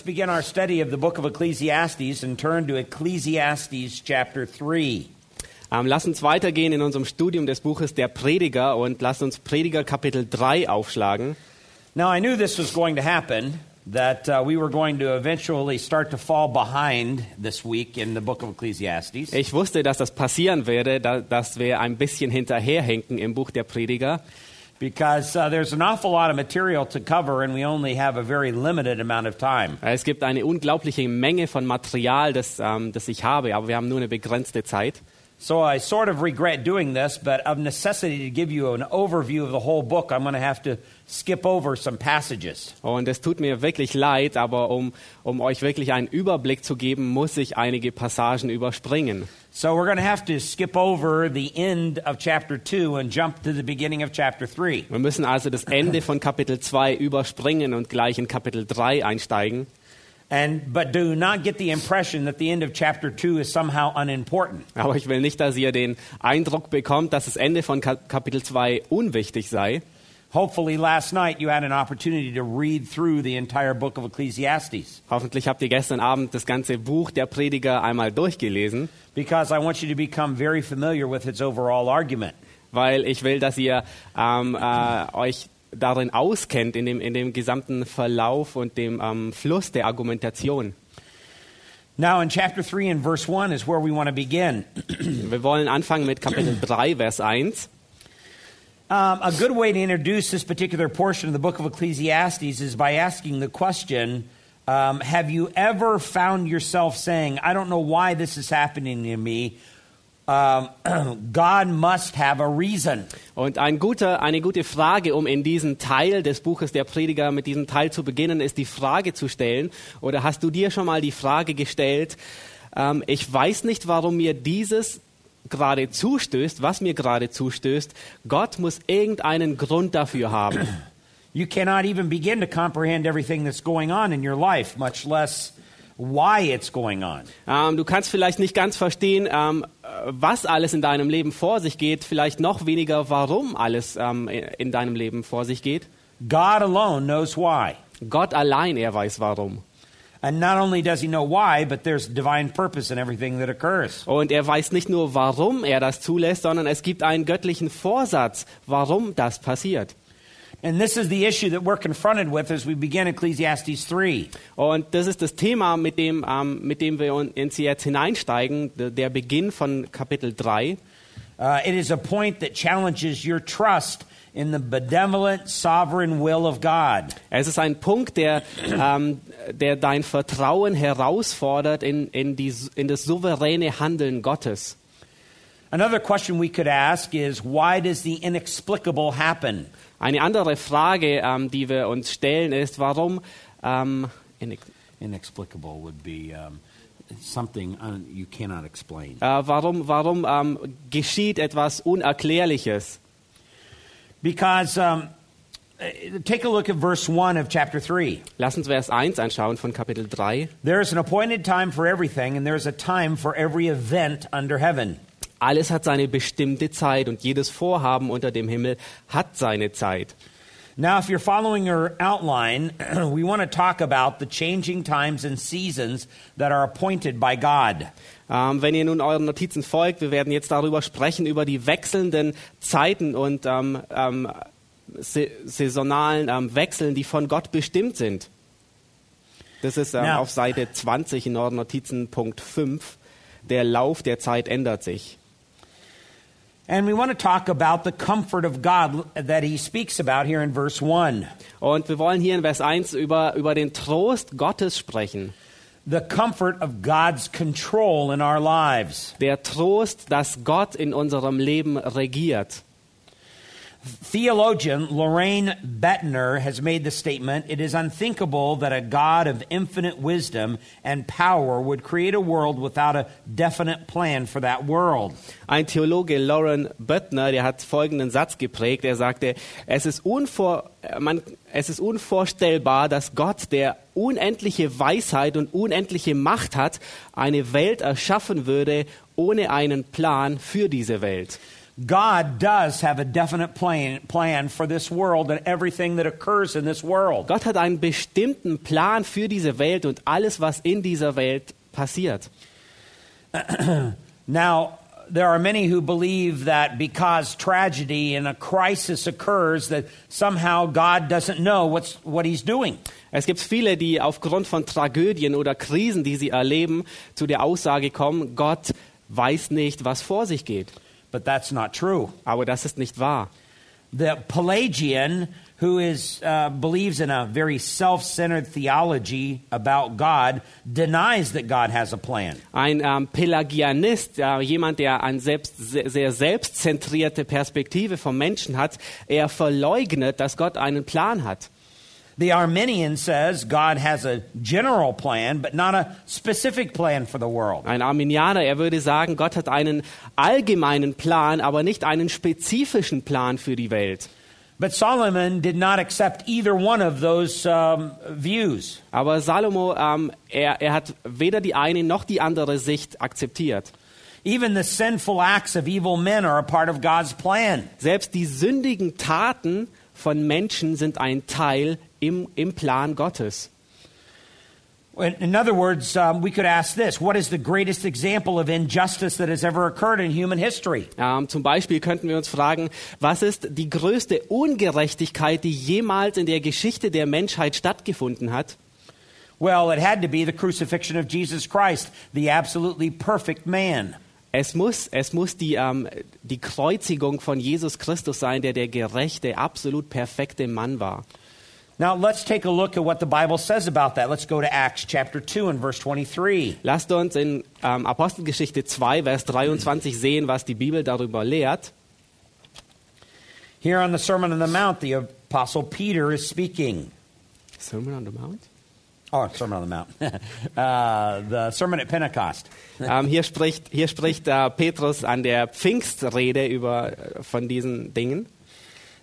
Let's begin our study of the book of Ecclesiastes and turn to Ecclesiastes chapter 3. Ähm, lass uns weitergehen in unserem Studium des Buches der Prediger und lass uns Prediger Kapitel 3 aufschlagen. Now, I knew this was going to happen, that uh, we were going to eventually start to fall behind this week in the book of Ecclesiastes. Ich wusste, dass das passieren werde, da, dass wir ein bisschen hinterherhinken im Buch der Prediger, Because uh, there's an awful lot of material to cover, and we only have a very limited amount of time. Es gibt eine unglaubliche Menge von Material, das, ähm, das ich habe, aber wir haben nur eine begrenzte Zeit. So I sort of regret doing this, but of necessity to give you an overview of the whole book, I'm going to have to skip over some passages. Und es tut mir wirklich leid, aber um, um euch wirklich einen Überblick zu geben, muss ich einige Passagen überspringen. So we're going to have to skip over the end of chapter 2 and jump to the beginning of chapter 3. Wir müssen also das Ende von Kapitel 2 überspringen und gleich in Kapitel 3 einsteigen. And but do not get the impression that the end of chapter 2 is somehow unimportant. Aber ich will nicht, dass ihr den Eindruck bekommt, dass das Ende von Ka- Kapitel 2 unwichtig sei. Hopefully last night you had an opportunity to read through the entire book of Ecclesiastes Hoffentlich habt ihr gestern Abend das ganze Buch der Prediger einmal durchgelesen, because I want you to become very familiar with its overall argument. weil ich will, dass ihr ähm, äh, euch darin auskennt, in dem, in dem gesamten Verlauf und dem ähm, Fluss der Argumentation. Now in chapter 3 and verse 1 is where we want to begin. Wir wollen anfangen mit Kapitel 3, Vers 1. Um, a good way to introduce this particular portion of the book of Ecclesiastes is by asking the question um, Have you ever found yourself saying, I don't know why this is happening to me? God must have a reason. Und ein guter, eine gute Frage, um in diesen Teil des Buches der Prediger mit diesem Teil zu beginnen, ist die Frage zu stellen. Oder hast du dir schon mal die Frage gestellt, ähm, ich weiß nicht, warum mir dieses gerade zustößt, was mir gerade zustößt. Gott muss irgendeinen Grund dafür haben. You cannot even begin to comprehend everything that's going on in your life, much less why it's going on. Ähm, du kannst vielleicht nicht ganz verstehen, ähm, was alles in deinem Leben vor sich geht, vielleicht noch weniger, warum alles ähm, in deinem Leben vor sich geht. God alone knows why. Gott allein, er weiß warum. And not only does he know why, but there's divine purpose in everything that occurs. Und er weiß nicht nur, warum er das zulässt, sondern es gibt einen göttlichen Vorsatz, warum das passiert. And this is the issue that we're confronted with as we begin Ecclesiastes 3. Und das ist das Thema, mit dem, ähm, mit dem wir uns jetzt hineinsteigen, der der Beginn von Kapitel 3. Uh, it is a point that challenges your trust in the benevolent, sovereign will of God. Es ist ein Punkt, der, ähm, der dein Vertrauen herausfordert in, in, die, in das souveräne Handeln Gottes. Another question we could ask is why does the inexplicable happen? Eine andere Frage, ähm, die wir uns stellen, ist, warum ähm, in, Inexplicable would be um, something un- you cannot explain. äh, warum, warum ähm, geschieht etwas Unerklärliches? Because um, uh, take a look at verse 1 of chapter 3. Lass uns Vers 1 anschauen von Kapitel 3. There is an appointed time for everything, and there is a time for every event under heaven. Alles hat seine bestimmte Zeit und jedes Vorhaben unter dem Himmel hat seine Zeit. Now, if you're following your outline, we want to talk about the changing times and seasons that are appointed by God. Ähm, wenn ihr nun euren Notizen folgt, wir werden jetzt darüber sprechen, über die wechselnden Zeiten und ähm, ähm, sa saisonalen ähm, Wechseln, die von Gott bestimmt sind. Das ist ähm, Ja. auf Seite 20 in euren Notizen Punkt 5. Der Lauf der Zeit ändert sich. And we want to talk about the comfort of God that he speaks about here in verse 1. Und wir wollen hier in Vers 1 über, über den Trost Gottes sprechen. The comfort of God's control in our lives. Der Trost, dass Gott in unserem Leben regiert. Theologian Lorraine Bettner has made the statement it is unthinkable that a God of infinite wisdom and power would create a world without a definite plan for that world. Ein Theologe, Lauren Böttner, der hat folgenden Satz geprägt. Er sagte, es ist, unvor, man, es ist unvorstellbar, dass Gott, der unendliche Weisheit und unendliche Macht hat, eine Welt erschaffen würde ohne einen Plan für diese Welt. God does have a definite plan, plan for this world and everything that occurs in this world. Gott hat einen bestimmten Plan für diese Welt und alles, was in dieser Welt passiert. Now, there are many who believe that because tragedy and a crisis occurs, that somehow God doesn't know what's, what he's doing. Es gibt viele, die aufgrund von Tragödien oder Krisen, die sie erleben, zu der Aussage kommen, Gott weiß nicht, was vor sich geht. But that's not true. Aber das ist nicht wahr. The Pelagian, who is, uh, believes in a very self centered theology about God, denies that God has a plan. Ein ähm, Pelagianist, äh, jemand, der eine selbst, sehr, sehr selbstzentrierte Perspektive vom Menschen hat, er verleugnet, dass Gott einen Plan hat. The Arminian says God has a general plan, but not a specific plan for the world. Ein Arminianer, er würde sagen, Gott hat einen allgemeinen Plan, aber nicht einen spezifischen Plan für die Welt. But Solomon did not accept either one of those um, views. Aber Salomo, ähm, er, er hat weder die eine noch die andere Sicht akzeptiert. Even the sinful acts of evil men are a part of God's plan. Selbst die sündigen Taten von Menschen sind ein Teil im, im Plan Gottes. In other words, um, we could ask this What is the greatest example of injustice that has ever occurred in human history? Ähm, zum Beispiel könnten wir uns fragen, was ist die größte Ungerechtigkeit, die jemals in der Geschichte der Menschheit stattgefunden hat? Well, it had to be the crucifixion of Jesus Christ, the absolutely perfect man. Es muss, es muss die, ähm, die Kreuzigung von Jesus Christus sein, der der gerechte, absolut perfekte Mann war. Now, let's take a look at what the Bible says about that. Let's go to Acts chapter 2 and verse 23. Lasst uns in ähm, Apostelgeschichte 2, Vers 23 sehen, was die Bibel darüber lehrt. Here on the Sermon on the Mount, the Apostle Peter is speaking. Sermon on the Mount? Oh, Sermon on the Mount. uh, the Sermon at Pentecost. Ähm, hier spricht, hier spricht äh, Petrus an der Pfingstrede über, äh, von diesen Dingen.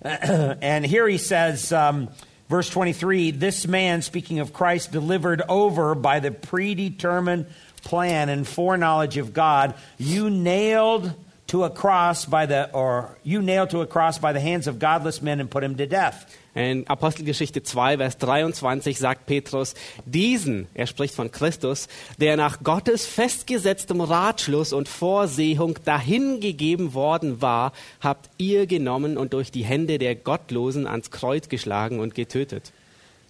and here he says, um, verse 23 this man, speaking of Christ, delivered over by the predetermined plan and foreknowledge of God, you nailed to a cross by the, or you nailed to a cross by the hands of godless men and put him to death. In Apostelgeschichte 2, Vers 23 sagt Petrus, diesen, er spricht von Christus, der nach Gottes festgesetztem Ratschluss und Vorsehung dahingegeben worden war, habt ihr genommen und durch die Hände der Gottlosen ans Kreuz geschlagen und getötet.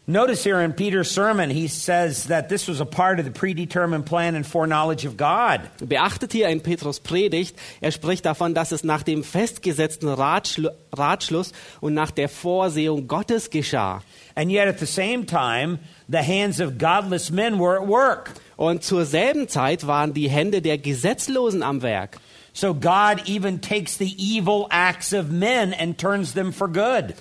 Notice here in Peter's sermon, he says that this was a part of the predetermined plan and foreknowledge of God. Beachtet hier in Petrus Predigt, er spricht davon, dass es nach dem festgesetzten Ratschlu Ratschluss und nach der Vorsehung Gottes geschah. And yet at the same time, the hands of godless men were at work. Und zur selben Zeit waren die Hände der Gesetzlosen am Werk. So God even takes the evil acts of men and turns them for good.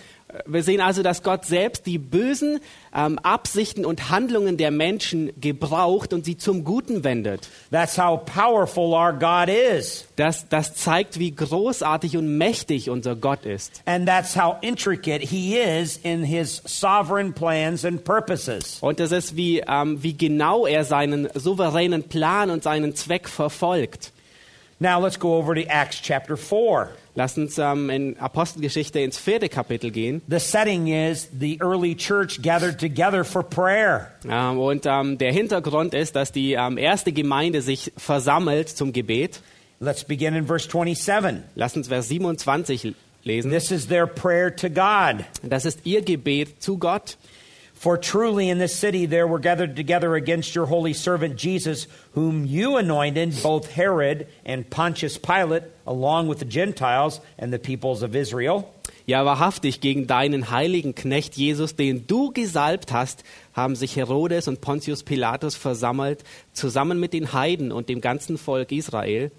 Wir sehen also, dass Gott selbst die bösen ähm, Absichten und Handlungen der Menschen gebraucht und sie zum Guten wendet. That's how powerful our God is. Das, das zeigt, wie großartig und mächtig unser Gott ist. And that's how intricate he is in his sovereign plans and purposes. Und das ist, wie, ähm, wie genau er seinen souveränen Plan und seinen Zweck verfolgt. Now let's go over to Acts chapter 4. Lass uns ähm, in Apostelgeschichte ins vierte Kapitel gehen. The setting is the early church gathered together for prayer. Ähm, und ähm, der Hintergrund ist, dass die ähm, erste Gemeinde sich versammelt zum Gebet. Let's begin in verse 27. Lass uns Vers 27 lesen. This is their prayer to God. Das ist ihr Gebet zu Gott. For truly in this city there were gathered together against your holy servant Jesus, whom you anointed, both Herod and Pontius Pilate, along with the Gentiles and the peoples of Israel. Ja, wahrhaftig, gegen deinen heiligen Knecht Jesus, den du gesalbt hast, haben sich Herodes und Pontius Pilatus versammelt, zusammen mit den Heiden und dem ganzen Volk Israel.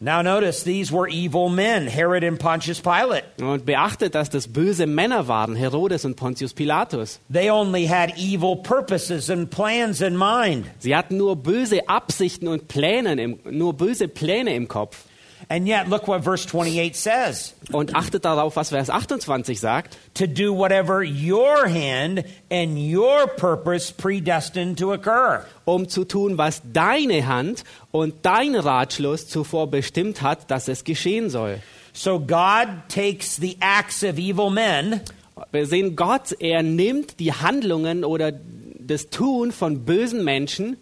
Now notice these were evil men, Herod and Pontius Pilate. Und beachtet, dass das böse Männer waren, Herodes und Pontius Pilatus. They only had evil purposes and plans in mind. Sie hatten nur böse Absichten und Pläne im, nur böse Pläne im Kopf. And yet, look what verse 28 says Und achtet darauf, was Vers 28 sagt. to do whatever your hand and your purpose predestined to occur. um zu tun, was deine Hand und dein Ratschluss zuvor bestimmt hat, dass es geschehen soll. So God takes the acts of evil men Wir sehen Gott, er nimmt die Handlungen oder das Tun von bösen Menschen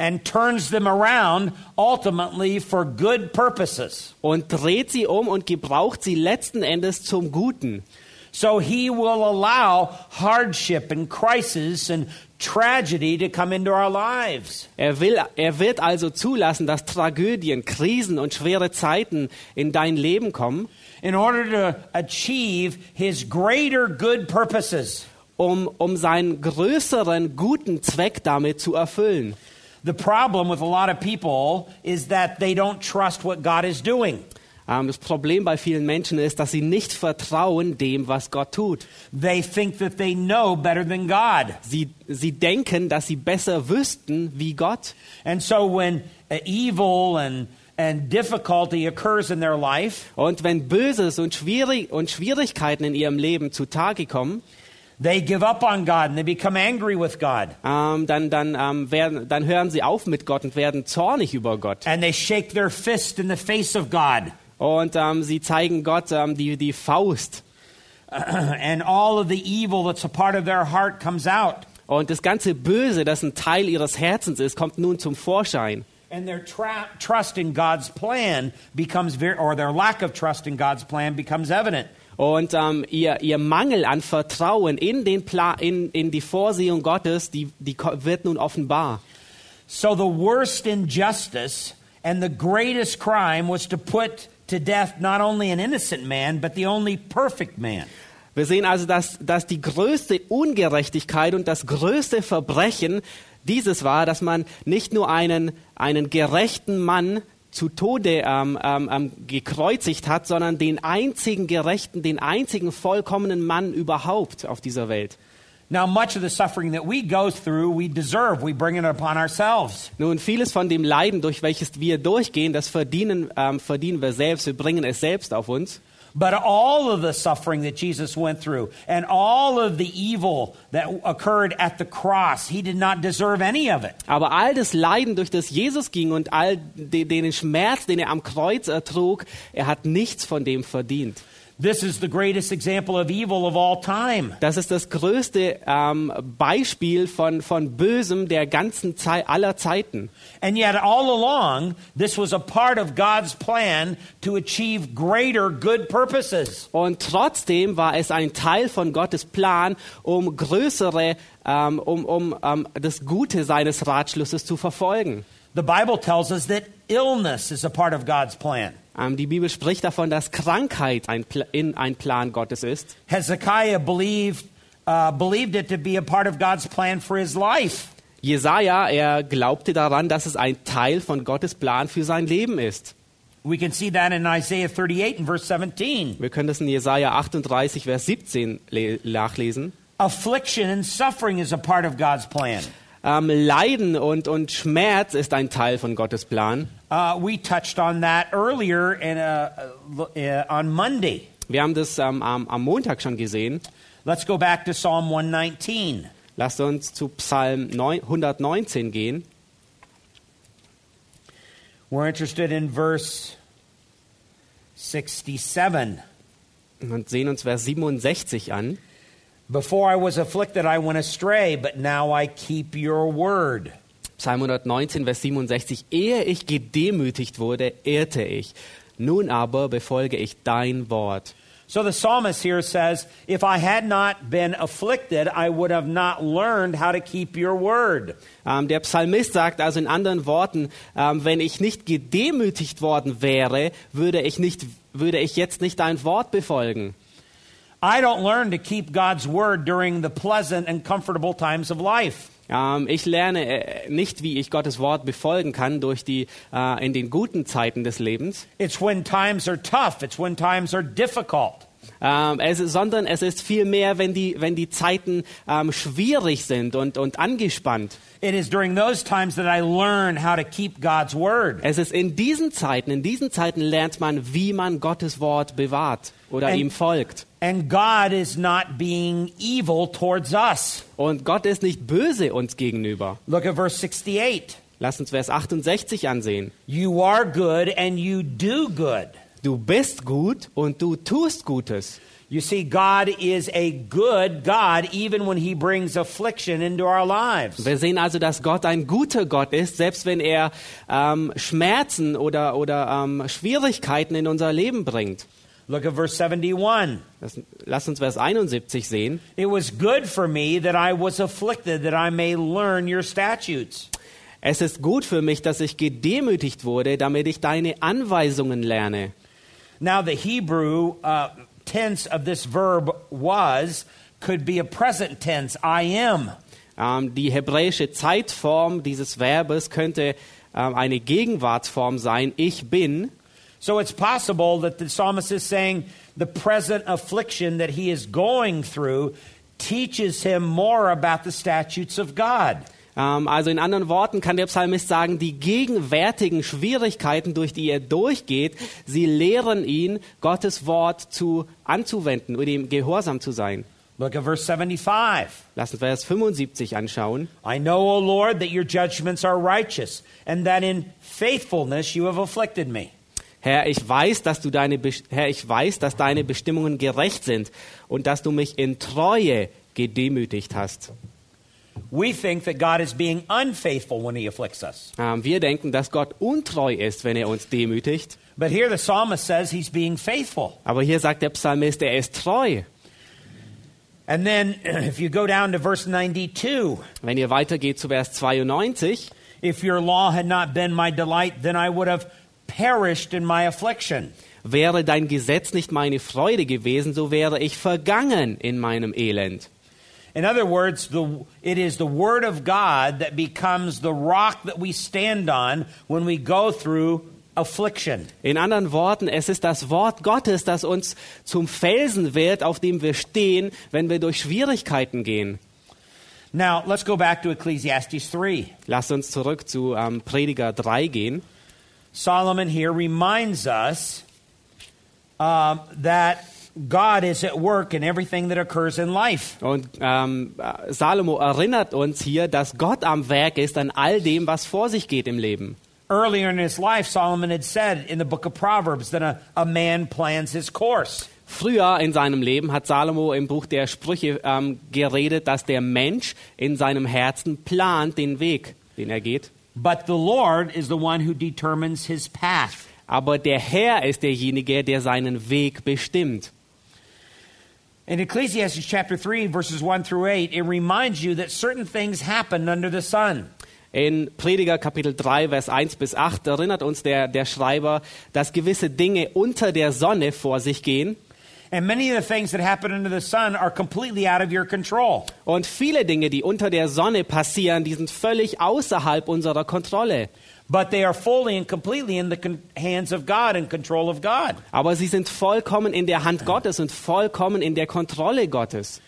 and turns them around ultimately for good purposes. und dreht sie um und gebraucht sie letzten Endes zum Guten. So he will allow hardship and crisis and tragedy to come into our lives. Er, will, er wird also zulassen, dass Tragödien, Krisen und schwere Zeiten in dein Leben kommen, in order to achieve his greater good purposes. um, um seinen größeren guten Zweck damit zu erfüllen. The problem with a lot of people is that they don't trust what God is doing. Ähm, das Problem bei vielen Menschen ist, dass sie nicht vertrauen dem, was Gott tut. They think that they know better than God. Sie, sie denken, dass sie besser wüssten wie Gott. And so when uh, evil and and difficulty occurs in their life, Und wenn Böses und, Schwierig und Schwierigkeiten in ihrem Leben zutage kommen, they give up on God and they become angry with God. ähm, dann, dann, ähm, werden, dann hören sie auf mit Gott und werden zornig über Gott. And they shake their fist in the face of God. Und ähm, sie zeigen Gott ähm, die, die Faust. and all of the evil that's a part of their heart comes out. Und das ganze Böse, das ein Teil ihres Herzens ist, kommt nun zum Vorschein. And their trust in God's plan becomes very, or their lack of trust in God's plan becomes evident. Und ähm, ihr, ihr Mangel an Vertrauen in, den Pla in, in die Vorsehung Gottes, die, die wird nun offenbar. So the worst injustice and the greatest crime was to put to death not only an innocent man, but the only perfect man. Wir sehen also, dass, dass die größte Ungerechtigkeit und das größte Verbrechen dieses war, dass man nicht nur einen, einen gerechten Mann zu Tode ähm, ähm, ähm, gekreuzigt hat, sondern den einzigen gerechten, den einzigen vollkommenen Mann überhaupt auf dieser Welt. Now, much of the suffering that we go through, we deserve. We bring it upon ourselves. Nun, vieles von dem Leiden, durch welches wir durchgehen, das verdienen, ähm, verdienen wir selbst, wir bringen es selbst auf uns. But all of the suffering that Jesus went through and all of the evil that occurred at the cross, he did not deserve any of it. Aber all das Leiden, durch das Jesus ging und all de- den Schmerz, den er am Kreuz ertrug, er hat nichts von dem verdient. This is the greatest example of evil of all time. Das ist das größte ähm, Beispiel von, von Bösem der ganzen Zeit, aller Zeiten. And yet, all along, this was a part of God's plan to achieve greater good purposes. Und trotzdem war es ein Teil von Gottes Plan, um größere, ähm, um, um ähm, das Gute seines Ratschlusses zu verfolgen. The Bible tells us that illness is a part of God's plan. Ähm, die Bibel spricht davon, dass Krankheit ein, in ein Plan Gottes ist. Hezekiah believed, uh, believed it to be a part of God's plan for his life. Jesaja, er glaubte daran, dass es ein Teil von Gottes Plan für sein Leben ist. We can see that in Isaiah 38 and verse 17. Wir können das in Jesaja 38, Vers 17 le- nachlesen. Affliction and suffering is a part of God's plan. Ähm, Leiden und, und Schmerz ist ein Teil von Gottes Plan. Uh, we touched on that earlier in, uh, uh, on Monday. Wir haben das ähm, am, am Montag schon gesehen. Let's go back to Psalm 119. Lasst uns zu Psalm 9 119 gehen. We're interested in verse 67. und sehen uns Vers 67 an. Before I was afflicted, I went astray, but now I keep your word. Psalm 119, Vers 67. Ehe ich gedemütigt wurde, irrte ich. Nun aber befolge ich dein Wort. So the psalmist here says, If I had not been afflicted, I would have not learned how to keep your word. Ähm, der Psalmist sagt also in anderen Worten, ähm, wenn ich nicht gedemütigt worden wäre, würde ich, nicht, würde ich jetzt nicht dein Wort befolgen. Ich lerne äh, nicht, wie ich Gottes Wort befolgen kann durch die, äh, in den guten Zeiten des Lebens, It's when times are tough, it's when times are difficult. Ähm, es ist, sondern es ist vielmehr, wenn die, wenn die Zeiten ähm, schwierig sind und, und angespannt. Es ist in diesen Zeiten, in diesen Zeiten lernt man, wie man Gottes Wort bewahrt oder And- ihm folgt. And God is not being evil towards us. Und Gott ist nicht böse uns gegenüber. Look at verse 68. Lass uns Vers 68 ansehen. You are good and you do good. Du bist gut und du tust Gutes. You see, God is a good God even when He brings affliction into our lives. Wir sehen also, dass Gott ein guter Gott ist, selbst wenn er ähm, Schmerzen oder, oder ähm, Schwierigkeiten in unser Leben bringt. Look at verse 71. Lass, uns Vers 71 sehen. It was good for me that I was afflicted, that I may learn your statutes. Es ist gut für mich, dass ich gedemütigt wurde, damit ich deine Anweisungen lerne. Now, the Hebrew uh, tense of this verb was could be a present tense, I am. Ähm, die hebräische Zeitform dieses Verbes könnte ähm, eine Gegenwartsform sein. Ich bin. So it's possible that the psalmist is saying the present affliction that he is going through teaches him more about the statutes of God. Ähm, also in anderen Worten kann der Psalmist sagen, die gegenwärtigen Schwierigkeiten, durch die er durchgeht, sie lehren ihn, Gottes Wort zu anzuwenden und ihm gehorsam zu sein. Look at verse 75. Lass uns Vers 75 anschauen. I know, O Lord, that your judgments are righteous, and that in faithfulness you have afflicted me. Herr, ich weiß, dass du deine Herr, ich weiß, dass deine Bestimmungen gerecht sind und dass du mich in Treue gedemütigt hast. We think that God is being unfaithful when he afflicts us. Ähm, wir denken, dass Gott untreu ist, wenn er uns demütigt. But here the psalmist says he's being faithful. Aber hier sagt der Psalmist, er ist treu. And then if you go down to verse 92, Wenn ihr weitergeht zu Vers 92, if your law had not been my delight, then I would have perished in my affliction. wäre dein Gesetz nicht meine Freude gewesen, so wäre ich vergangen in meinem Elend. In other words, the, it is the Word of God that becomes the rock that we stand on when we go through affliction. In anderen Worten, es ist das Wort Gottes, das uns zum Felsen wird, auf dem wir stehen, wenn wir durch Schwierigkeiten gehen. Now, let's go back to Ecclesiastes 3. Lasst uns zurück zu ähm, Prediger 3 gehen. Solomon here reminds us um, that God is at work in everything that occurs in life. Und ähm, äh, Salomo erinnert uns hier, dass Gott am Werk ist an all dem, was vor sich geht im Leben. Earlier in his life, Solomon had said in the book of Proverbs that a, a man plans his course. Früher in seinem Leben hat Salomo im Buch der Sprüche ähm, geredet, dass der Mensch in seinem Herzen plant den Weg, den er geht. But the Lord is the one who determines his path. Aber der Herr ist derjenige, der seinen Weg bestimmt. In Ecclesiastes chapter 3, verses 1 through 8, it reminds you that certain things happen under the sun. In Prediger Kapitel 3, Vers 1 bis 8 erinnert uns der, der Schreiber, dass gewisse Dinge unter der Sonne vor sich gehen. And many of the things that happen under the sun are completely out of your control. Und viele Dinge, die unter der Sonne passieren, die sind völlig außerhalb unserer Kontrolle. But they are fully and completely in the hands of God and control of God. Aber sie sind vollkommen in der Hand Gottes und vollkommen in der Kontrolle Gottes.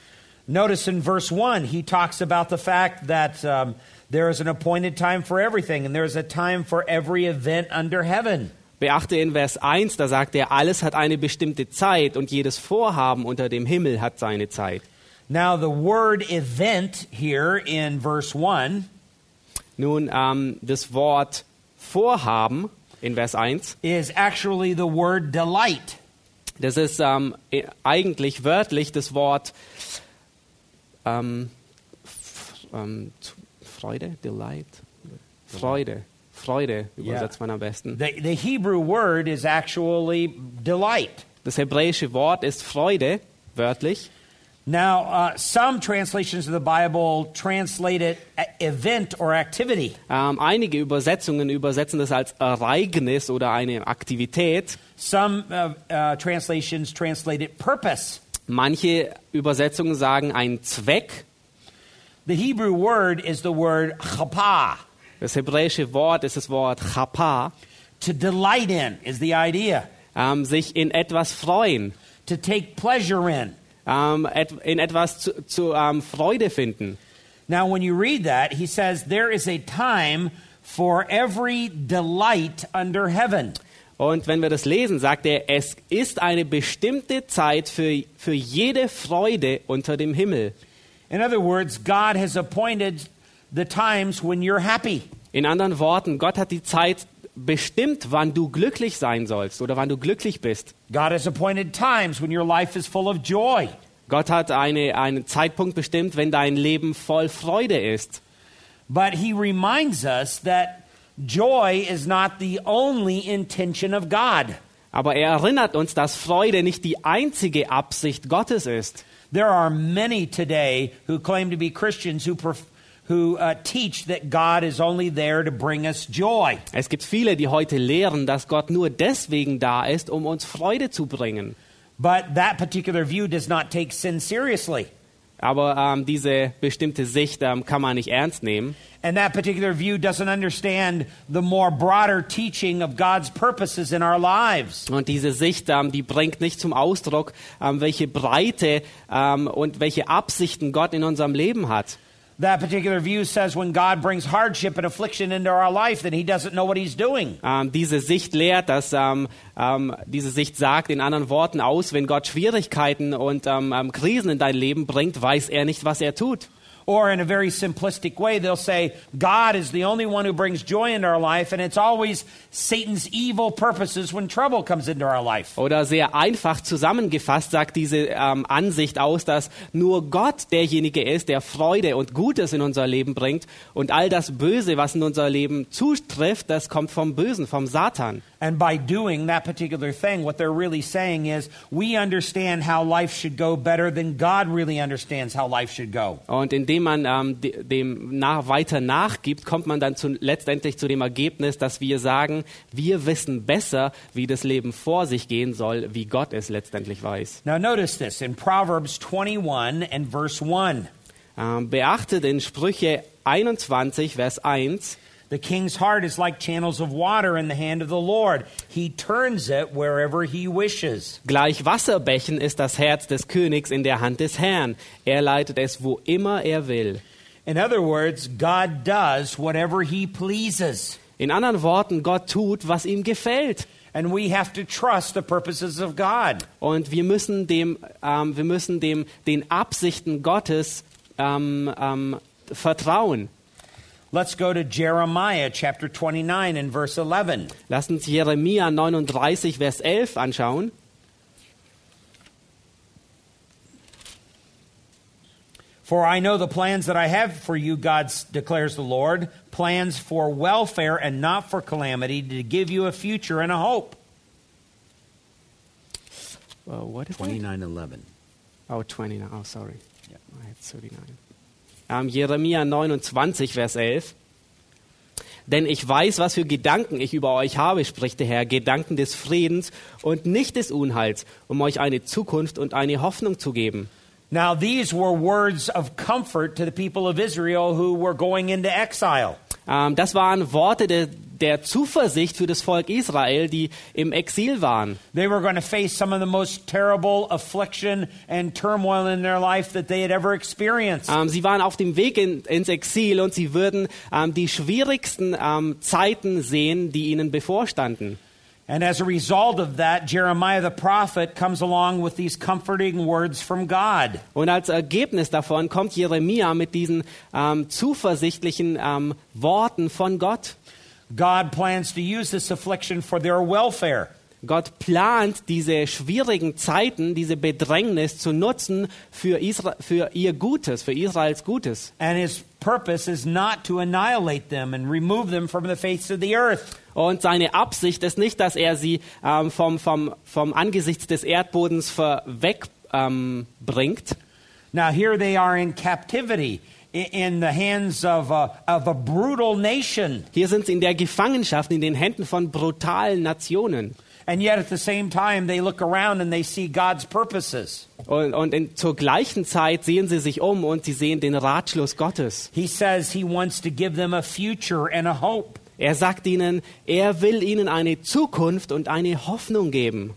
Notice in verse 1, he talks about the fact that um, there is an appointed time for everything, and there is a time for every event under heaven. Beachte in Vers 1, da sagt er, alles hat eine bestimmte Zeit und jedes Vorhaben unter dem Himmel hat seine Zeit. Now, the word event here in verse 1 Nun, ähm, das Wort Vorhaben in Vers 1, is actually the word delight. das ist ähm, eigentlich wörtlich das Wort ähm, ähm, Freude, Delight, Freude, Freude übersetzt man am besten. The, the Hebrew word is actually delight. Das hebräische Wort ist Freude, wörtlich. Now, uh, some translations of the Bible translate it event or activity. Ähm, einige Übersetzungen übersetzen das als Ereignis oder eine Aktivität. Some uh, uh, translations translate it purpose. Manche Übersetzungen sagen ein Zweck. The Hebrew word is the word chapah. Das hebräische Wort ist das Wort chapa, To delight in is the idea. ähm, sich in etwas freuen, To take pleasure in. Ähm, et in etwas zu, zu ähm, Freude finden. Now, when you read that, he says there is a time for every delight under heaven. Und wenn wir das lesen, sagt er, es ist eine bestimmte Zeit für, für jede Freude unter dem Himmel. In other words, God has appointed the times when you're happy. In anderen Worten, Gott hat die Zeit bestimmt, wann du glücklich sein sollst oder wann du glücklich bist. God has appointed times when your life is full of joy. Gott hat eine, einen Zeitpunkt bestimmt, wenn dein Leben voll Freude ist. But he reminds us that joy is not the only intention of God. Aber er erinnert uns, dass Freude nicht die einzige Absicht Gottes ist. There are many today who claim to be Christians who, who uh, teach that God is only there to bring us joy. Es gibt viele, die heute lehren, dass Gott nur deswegen da ist, um uns Freude zu bringen. But that particular view does not take sin seriously. Aber ähm, diese bestimmte Sicht ähm, kann man nicht ernst nehmen. And that particular view doesn't understand the more broader teaching of God's purposes in our lives. Und diese Sicht, ähm, die bringt nicht zum Ausdruck, ähm, welche Breite ähm, und welche Absichten Gott in unserem Leben hat. That particular view says when God brings hardship and affliction into our life, then he doesn't know what he's doing. Ähm, diese Sicht lehrt, dass ähm, ähm, diese Sicht sagt in anderen Worten aus, wenn Gott Schwierigkeiten und Krisen in dein Leben bringt, weiß er nicht, was er tut. Or in a very simplistic way, they'll say, God is the only one who brings joy into our life, and it's always Satan's evil purposes when trouble comes into our life. Oder sehr einfach zusammengefasst sagt diese ähm, Ansicht aus, dass nur Gott derjenige ist, der Freude und Gutes in unser Leben bringt und all das Böse, was in unser Leben zutrifft, das kommt vom Bösen, vom Satan. And by doing that particular thing, what they're really saying is, we understand how life should go better than God really understands how life should go. Und indem man ähm, de, dem nach, weiter nachgibt, kommt man dann zu, letztendlich zu dem Ergebnis, dass wir sagen, wir wissen besser, wie das Leben vor sich gehen soll, wie Gott es letztendlich weiß. Now, notice this in Proverbs 21 and verse 1. Ähm, beachtet in Sprüche 21, Vers 1, The king's heart is like channels of water in the hand of the Lord. He turns it wherever he wishes. Gleich Wasserbächen ist das Herz des Königs in der Hand des Herrn. Er leitet es, wo immer er will. In other words, God does whatever he pleases. In anderen Worten, Gott tut, was ihm gefällt. And we have to trust the purposes of God. Und wir müssen dem, ähm, wir müssen dem, den Absichten Gottes ähm, ähm, vertrauen. Let's go to Jeremiah chapter 29 and verse 11. Lass uns Jeremia 39, Vers 11 anschauen. For I know the plans that I have for you, God declares the Lord, plans for welfare and not for calamity, to give you a future and a hope. Oh, what is that? 29:11. Oh, 29. Oh, sorry. Ja. I had 39. Ähm, Jeremia 29, Vers 11. Denn ich weiß, was für Gedanken ich über euch habe, spricht der Herr, Gedanken des Friedens und nicht des Unheils, um euch eine Zukunft und eine Hoffnung zu geben. Now, these were words of comfort to the people of Israel who were going into exile. Ähm, das waren Worte der, der Zuversicht für das Volk Israel, die im Exil waren. They were going to face some of the most terrible affliction and turmoil in their life that they had ever experienced. Ähm, sie waren auf dem Weg in, ins Exil und sie würden ähm, die schwierigsten ähm, Zeiten sehen, die ihnen bevorstanden. And as a result of that, Jeremiah the prophet comes along with these comforting words from God. Und als Ergebnis davon kommt Jeremia mit diesen ähm, zuversichtlichen ähm, Worten von Gott. God plans to use this affliction for their welfare. Gott plant diese schwierigen Zeiten, diese Bedrängnis zu nutzen für, Isra für ihr Gutes, für Israels Gutes. And his purpose is not to annihilate them and remove them from the face of the earth. Und seine Absicht ist nicht, dass er sie ähm, vom, vom, vom Angesicht des Erdbodens vorweg ähm, bringt. Now, here they are in captivity in the hands of a, of a brutal nation. Hier sind sie in der Gefangenschaft, in den Händen von brutalen Nationen. And yet, at the same time, they look around and they see God's purposes. Und, und in, zur gleichen Zeit sehen sie sich um und sie sehen den Ratschluss Gottes. He says he wants to give them a future and a hope. Er sagt ihnen, er will ihnen eine Zukunft und eine Hoffnung geben.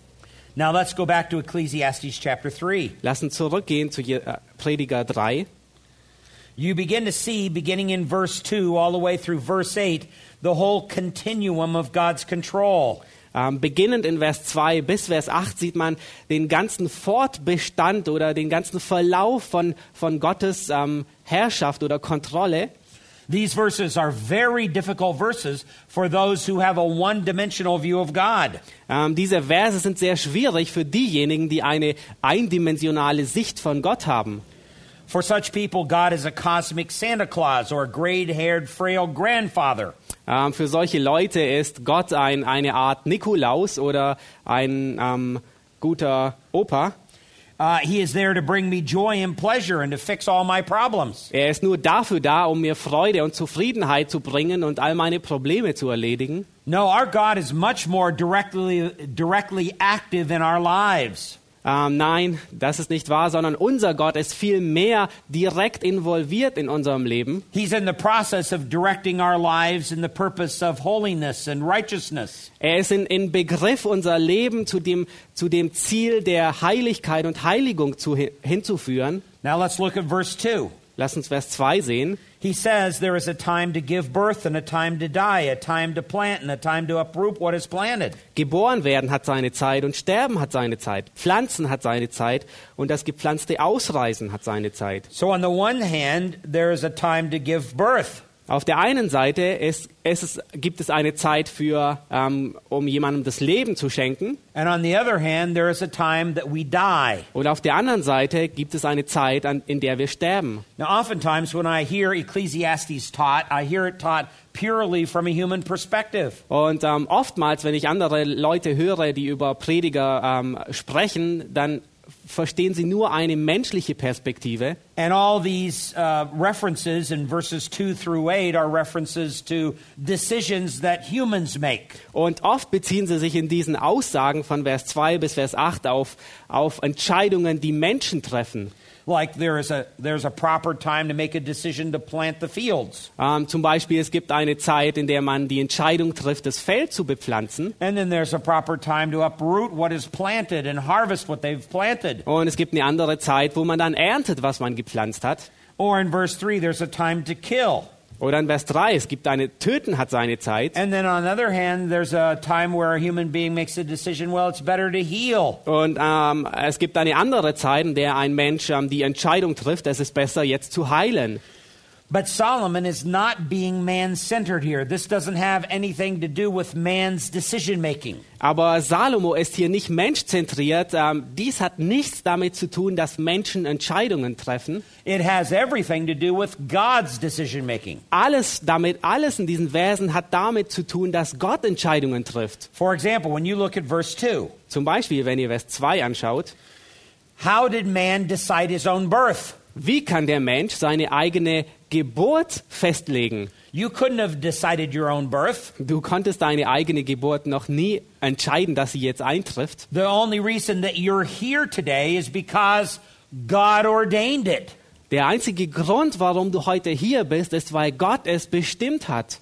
Now let's go back to Ecclesiastes chapter 3. Lass uns zurückgehen zu äh, Prediger 3. You begin to see, beginning in verse 2 all the way through verse 8, the whole continuum of God's control. Ähm, beginnend in Vers 2 bis Vers 8 sieht man den ganzen Fortbestand oder den ganzen Verlauf von, von Gottes ähm, Herrschaft oder Kontrolle. These verses are very difficult verses for those who have a one dimensional view of God. Ähm, diese Verse sind sehr schwierig für diejenigen, die eine eindimensionale Sicht von Gott haben. For such people, God is a cosmic Santa Claus or a gray haired, frail grandfather. Ähm, für solche Leute ist Gott ein, eine Art Nikolaus oder ein ähm, guter Opa. Uh, he is there to bring me joy and pleasure and to fix all my problems. Er ist nur dafür da, um mir Freude und Zufriedenheit zu bringen und all meine Probleme zu erledigen. No, our God is much more directly, directly active in our lives. Ähm, nein, das ist nicht wahr, sondern unser Gott ist viel mehr direkt involviert in unserem Leben. He's in the process of directing our lives in the purpose of holiness and righteousness. Er ist in, in Begriff, unser Leben zu dem, zu dem Ziel der Heiligkeit und Heiligung zu, hinzuführen. Now let's look at verse 2. Lass uns Vers 2 sehen. He says there is a time to give birth and a time to die, a time to plant and a time to uproot what is planted. Geboren werden hat seine Zeit und sterben hat seine Zeit. Pflanzen hat seine Zeit und das gepflanzte Ausreißen hat seine Zeit. So, on the one hand, there is a time to give birth. Auf der einen Seite ist, ist gibt es eine Zeit für, ähm, um jemandem das Leben zu schenken. And on the other hand, there is a time that we die. Und auf der anderen Seite gibt es eine Zeit, an, in der wir sterben. Now, oftentimes when I hear Ecclesiastes taught, I hear it taught purely from a human perspective. Und ähm, oftmals, wenn ich andere Leute höre, die über Prediger ähm, sprechen, dann verstehen sie nur eine menschliche Perspektive. And all these uh, references in verses 2 through 8 are references to decisions that humans make. Und oft beziehen sie sich in diesen Aussagen von Vers 2 bis Vers 8 auf, auf Entscheidungen, die Menschen treffen. Like there is a, there's a proper time to make a decision to plant the fields. Ähm, zum Beispiel, es gibt eine Zeit, in der man die Entscheidung trifft, das Feld zu bepflanzen. And then there's a proper time to uproot what is planted and harvest what they've planted. Und es gibt eine andere Zeit, wo man dann erntet, was man gepflanzt hat. Or in verse 3, there's a time to kill. Oder in Vers 3, es gibt eine Töten hat seine Zeit. And then on the other hand, there's a time where a human being makes a decision, well, it's better to heal. Und ähm, es gibt eine andere Zeit, in der ein Mensch ähm, die Entscheidung trifft, es ist besser, jetzt zu heilen. But Solomon is not being man centered here. This doesn't have anything to do with man's decision making. Aber Salomo ist hier nicht menschzentriert. Ähm, dies hat nichts damit zu tun, dass Menschen Entscheidungen treffen. It has everything to do with God's decision making. Alles damit, alles in diesen Versen hat damit zu tun, dass Gott Entscheidungen trifft. For example, when you look at verse 2, Zum Beispiel, wenn ihr Vers 2 anschaut, how did man decide his own birth? wie kann der Mensch seine eigene Geburt festlegen? You couldn't have decided your own birth. Du konntest deine eigene Geburt noch nie entscheiden, dass sie jetzt eintrifft. The only reason that you're here today is because God ordained it. Der einzige Grund, warum du heute hier bist, ist, weil Gott es bestimmt hat.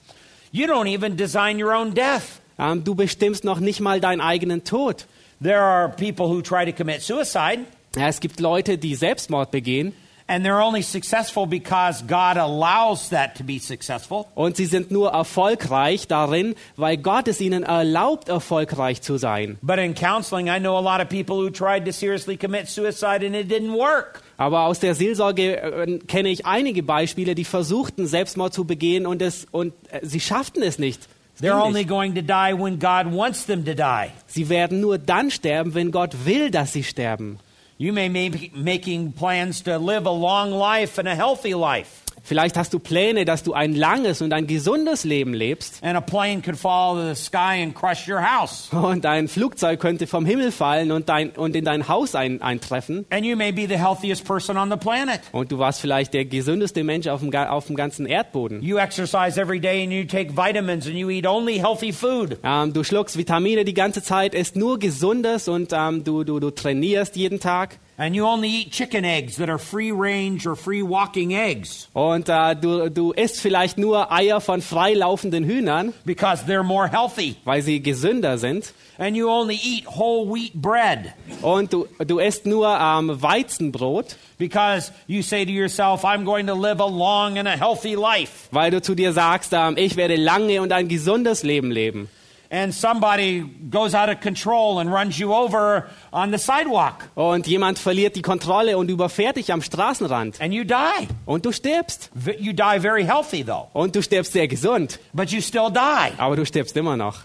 You don't even design your own death. Ähm, du bestimmst noch nicht mal deinen eigenen Tod. There are people who try to commit suicide, Ja, es gibt Leute, die Selbstmord begehen and they're only successful because God allows that to be successful. und sie sind nur erfolgreich darin, weil Gott es ihnen erlaubt, erfolgreich zu sein. But in counseling, I know a lot of people who tried to seriously commit suicide and it didn't work. Aber aus der Seelsorge äh, kenne ich einige Beispiele, die versuchten, Selbstmord zu begehen und, es, und äh, sie schafften es nicht. They're only going to die when God wants them to die. Sie werden nur dann sterben, wenn Gott will, dass sie sterben. You may be making plans to live a long life and a healthy life. Vielleicht hast du Pläne, dass du ein langes und ein gesundes Leben lebst And a plane could fall out of the sky and crush your house. und ein Flugzeug könnte vom Himmel fallen und, dein, und in dein Haus ein, eintreffen And you may be the healthiest person on the planet. und du warst vielleicht der gesündeste Mensch auf dem, auf dem ganzen Erdboden. You exercise every day and you take vitamins and you eat only healthy food. Ähm, du schluckst Vitamine die ganze Zeit, isst nur Gesundes und ähm, du, du, du trainierst jeden Tag. And you only eat chicken eggs that are free range or free walking eggs Und äh, du, du isst vielleicht nur Eier von freilaufenden Hühnern, because they're more healthy. weil sie gesünder sind. And you only eat whole wheat bread Und du, du isst nur ähm, Weizenbrot, because you say to yourself, I'm going to live a long and a healthy life. weil du zu dir sagst, ähm, ich werde lange und ein gesundes Leben leben. And somebody goes out of control and runs you over on the sidewalk Und jemand verliert die Kontrolle und überfährt dich am Straßenrand. and you die. Und du stirbst. You die very healthy though, Und du stirbst sehr gesund. but you still die. Aber du stirbst immer noch.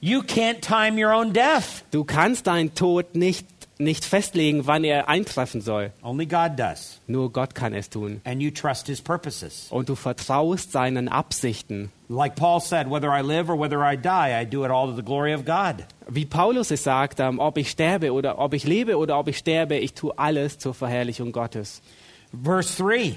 You can't time your own death. Du kannst deinen Tod nicht, nicht festlegen, wann er eintreffen soll. Only God does. Nur Gott kann es tun. And you trust his purposes. Und du vertraust seinen Absichten. Like Paul said, whether I live or whether I die, I do it all to the glory of God. Wie Paulus es sagt, ähm, ob ich sterbe oder ob ich lebe oder ob ich sterbe, ich tue alles zur Verherrlichung Gottes. Verse 3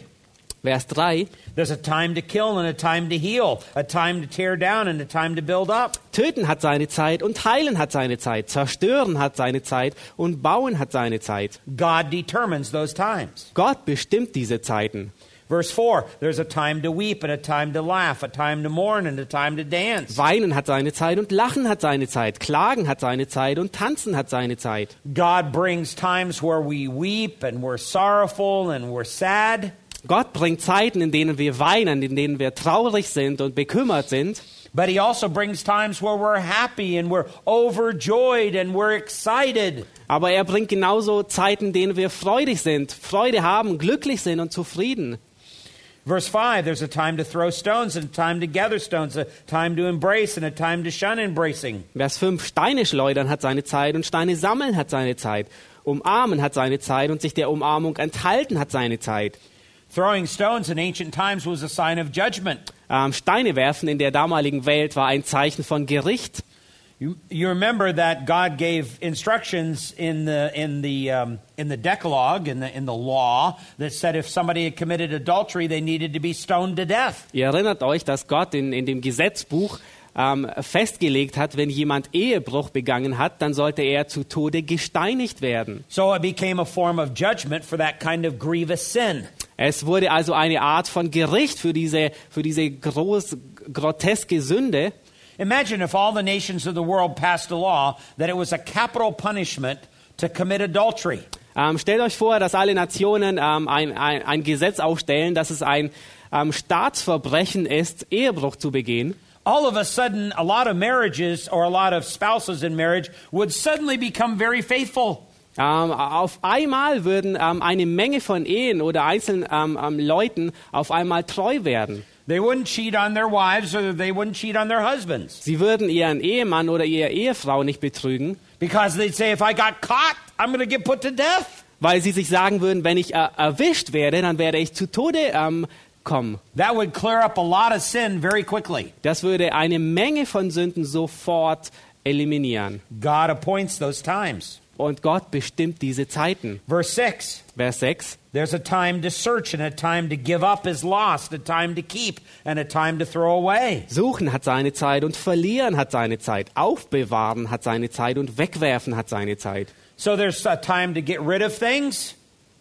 Vers 3. There's a time to kill and a time to heal, a time to tear down and a time to build up. Töten hat seine Zeit und heilen hat seine Zeit. Zerstören hat seine Zeit und bauen hat seine Zeit. God determines those times. Gott bestimmt diese Zeiten. Verse 4 There's a time to weep and a time to laugh, a time to mourn and a time to dance. Weinen hat seine Zeit und Lachen hat seine Zeit. Klagen hat seine Zeit und Tanzen hat seine Zeit. God brings times where we weep and we're sorrowful and we're sad. Gott bringt Zeiten, in denen wir weinen, in denen wir traurig sind und bekümmert sind. But he also brings times where we're happy and we're overjoyed and we're excited. Aber er bringt genauso Zeiten, in denen wir freudig sind, Freude haben, glücklich sind und zufrieden. Verse 5 There's a time to throw stones and a time to gather stones, a time to embrace and a time to shun embracing. Vers 5, Steine schleudern hat seine Zeit und Steine sammeln hat seine Zeit. Umarmen hat seine Zeit und sich der Umarmung enthalten hat seine Zeit. Throwing stones in ancient times was a sign of judgment. Ähm, Steine werfen in der damaligen Welt war ein Zeichen von Gericht. You, you remember that God gave instructions in the, in the, um, in the Decalogue, in the, in the law, that said if somebody had committed adultery, they needed to be stoned to death. Ihr erinnert euch, dass Gott in, in dem Gesetzbuch ähm, festgelegt hat, wenn jemand Ehebruch begangen hat, dann sollte er zu Tode gesteinigt werden. So it became a form of judgment for that kind of grievous sin. Es wurde also eine Art von Gericht für diese, für diese groß, groteske Sünde. Imagine if all the nations of the world passed a law that it was a capital punishment to commit adultery. Ähm, stellt euch vor, dass alle Nationen ähm, ein, ein, ein Gesetz aufstellen, dass es ein ähm, Staatsverbrechen ist, Ehebruch zu begehen. All of a sudden, a lot of marriages or a lot of spouses in marriage would suddenly become very faithful. Ähm, auf einmal würden ähm, eine Menge von Ehen oder einzelnen ähm, ähm, Leuten auf einmal treu werden. They wouldn't cheat on their wives or they wouldn't cheat on their husbands Sie würden ihren Ehemann oder ihre Ehefrau nicht betrügen, because they'd say, if I got caught, I'm going to get put to death. weil sie sich sagen würden, wenn ich äh, erwischt werde, dann werde ich zu Tode ähm, kommen. That would clear up a lot of sin very quickly. Das würde eine Menge von Sünden sofort eliminieren. God appoints those times. Und Gott bestimmt diese Zeiten. Verse 6 Vers 6. There's a time to search and a time to give up is lost, a time to keep and a time to throw away. Suchen hat seine Zeit und verlieren hat seine Zeit. Aufbewahren hat seine Zeit und wegwerfen hat seine Zeit. So there's a time to get rid of things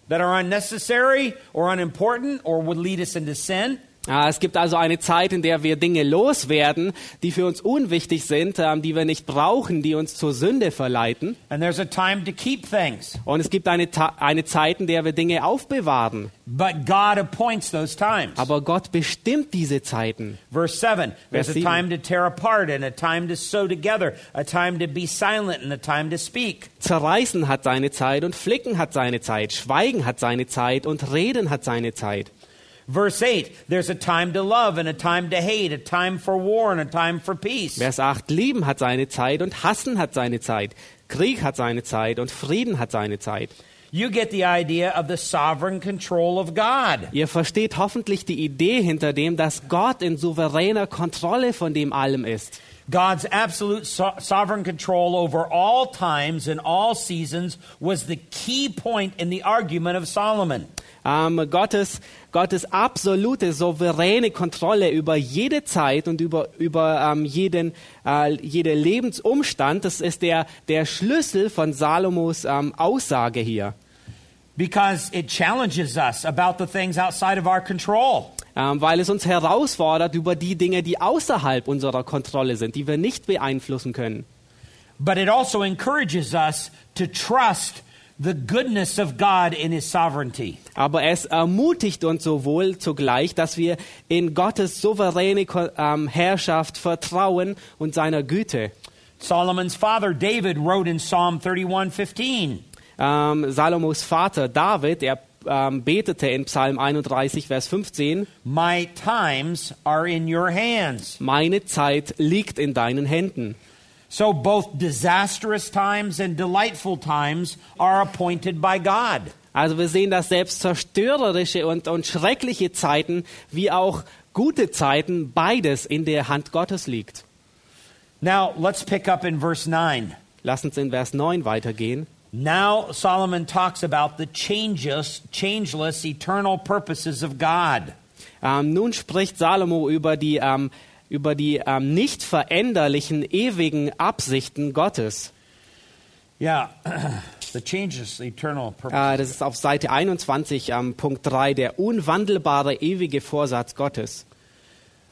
that are unnecessary or unimportant or would lead us into sin. Es gibt also eine Zeit, in der wir Dinge loswerden, die für uns unwichtig sind, ähm, die wir nicht brauchen, die uns zur Sünde verleiten. And there's a time to keep things. Und es gibt eine, eine Zeit, in der wir Dinge aufbewahren. But God appoints those times. Aber Gott bestimmt diese Zeiten. Verse 7 There's Vers a 7. time to tear apart and a time to sew together, a time to be silent and a time to speak. Zerreißen hat seine Zeit und flicken hat seine Zeit. Schweigen hat seine Zeit und reden hat seine Zeit. Verse 8 There's a time to love and a time to hate, a time for war and a time for peace. Vers 8. Lieben hat seine Zeit und hassen hat seine Zeit. Krieg hat seine Zeit und Frieden hat seine Zeit. You get the idea of the sovereign control of God. Ihr versteht hoffentlich die Idee hinter dem, dass Gott in souveräner Kontrolle von dem allem ist. God's absolute so- sovereign control over all times and all seasons was the key point in the argument of Solomon. Ähm, Gottes Gottes absolute, souveräne Kontrolle über jede Zeit und über, über ähm, jeden, äh, jede Lebensumstand. Das ist der, der Schlüssel von Salomos ähm, Aussage hier. Because it challenges us about the things outside of our control. Ähm, weil es uns herausfordert über die Dinge, die außerhalb unserer Kontrolle sind, die wir nicht beeinflussen können. But it also encourages us to trust the goodness of God in His sovereignty. Aber es ermutigt uns sowohl zugleich, dass wir in Gottes souveräne ähm, Herrschaft vertrauen und seiner Güte. Solomon's father David wrote in Psalm 31:15, Ähm, Salomos Vater David, er ähm, betete in Psalm 31, Vers 15, "My times are in your hands." meine Zeit liegt in deinen Händen. So both disastrous times and delightful times are appointed by God. Also wir sehen, dass selbst zerstörerische und, und schreckliche Zeiten wie auch gute Zeiten beides in der Hand Gottes liegt. Now, let's pick up in verse 9. Lass uns in Vers 9 weitergehen. Now Solomon talks about the changes, changeless, eternal purposes of God. Ähm, nun spricht Salomo über die, ähm, über die ähm, nicht veränderlichen, ewigen Absichten Gottes. Yeah, the changeless, eternal purposes. Äh, das ist auf Seite 21, ähm, Punkt 3, der unwandelbare, ewige Vorsatz Gottes.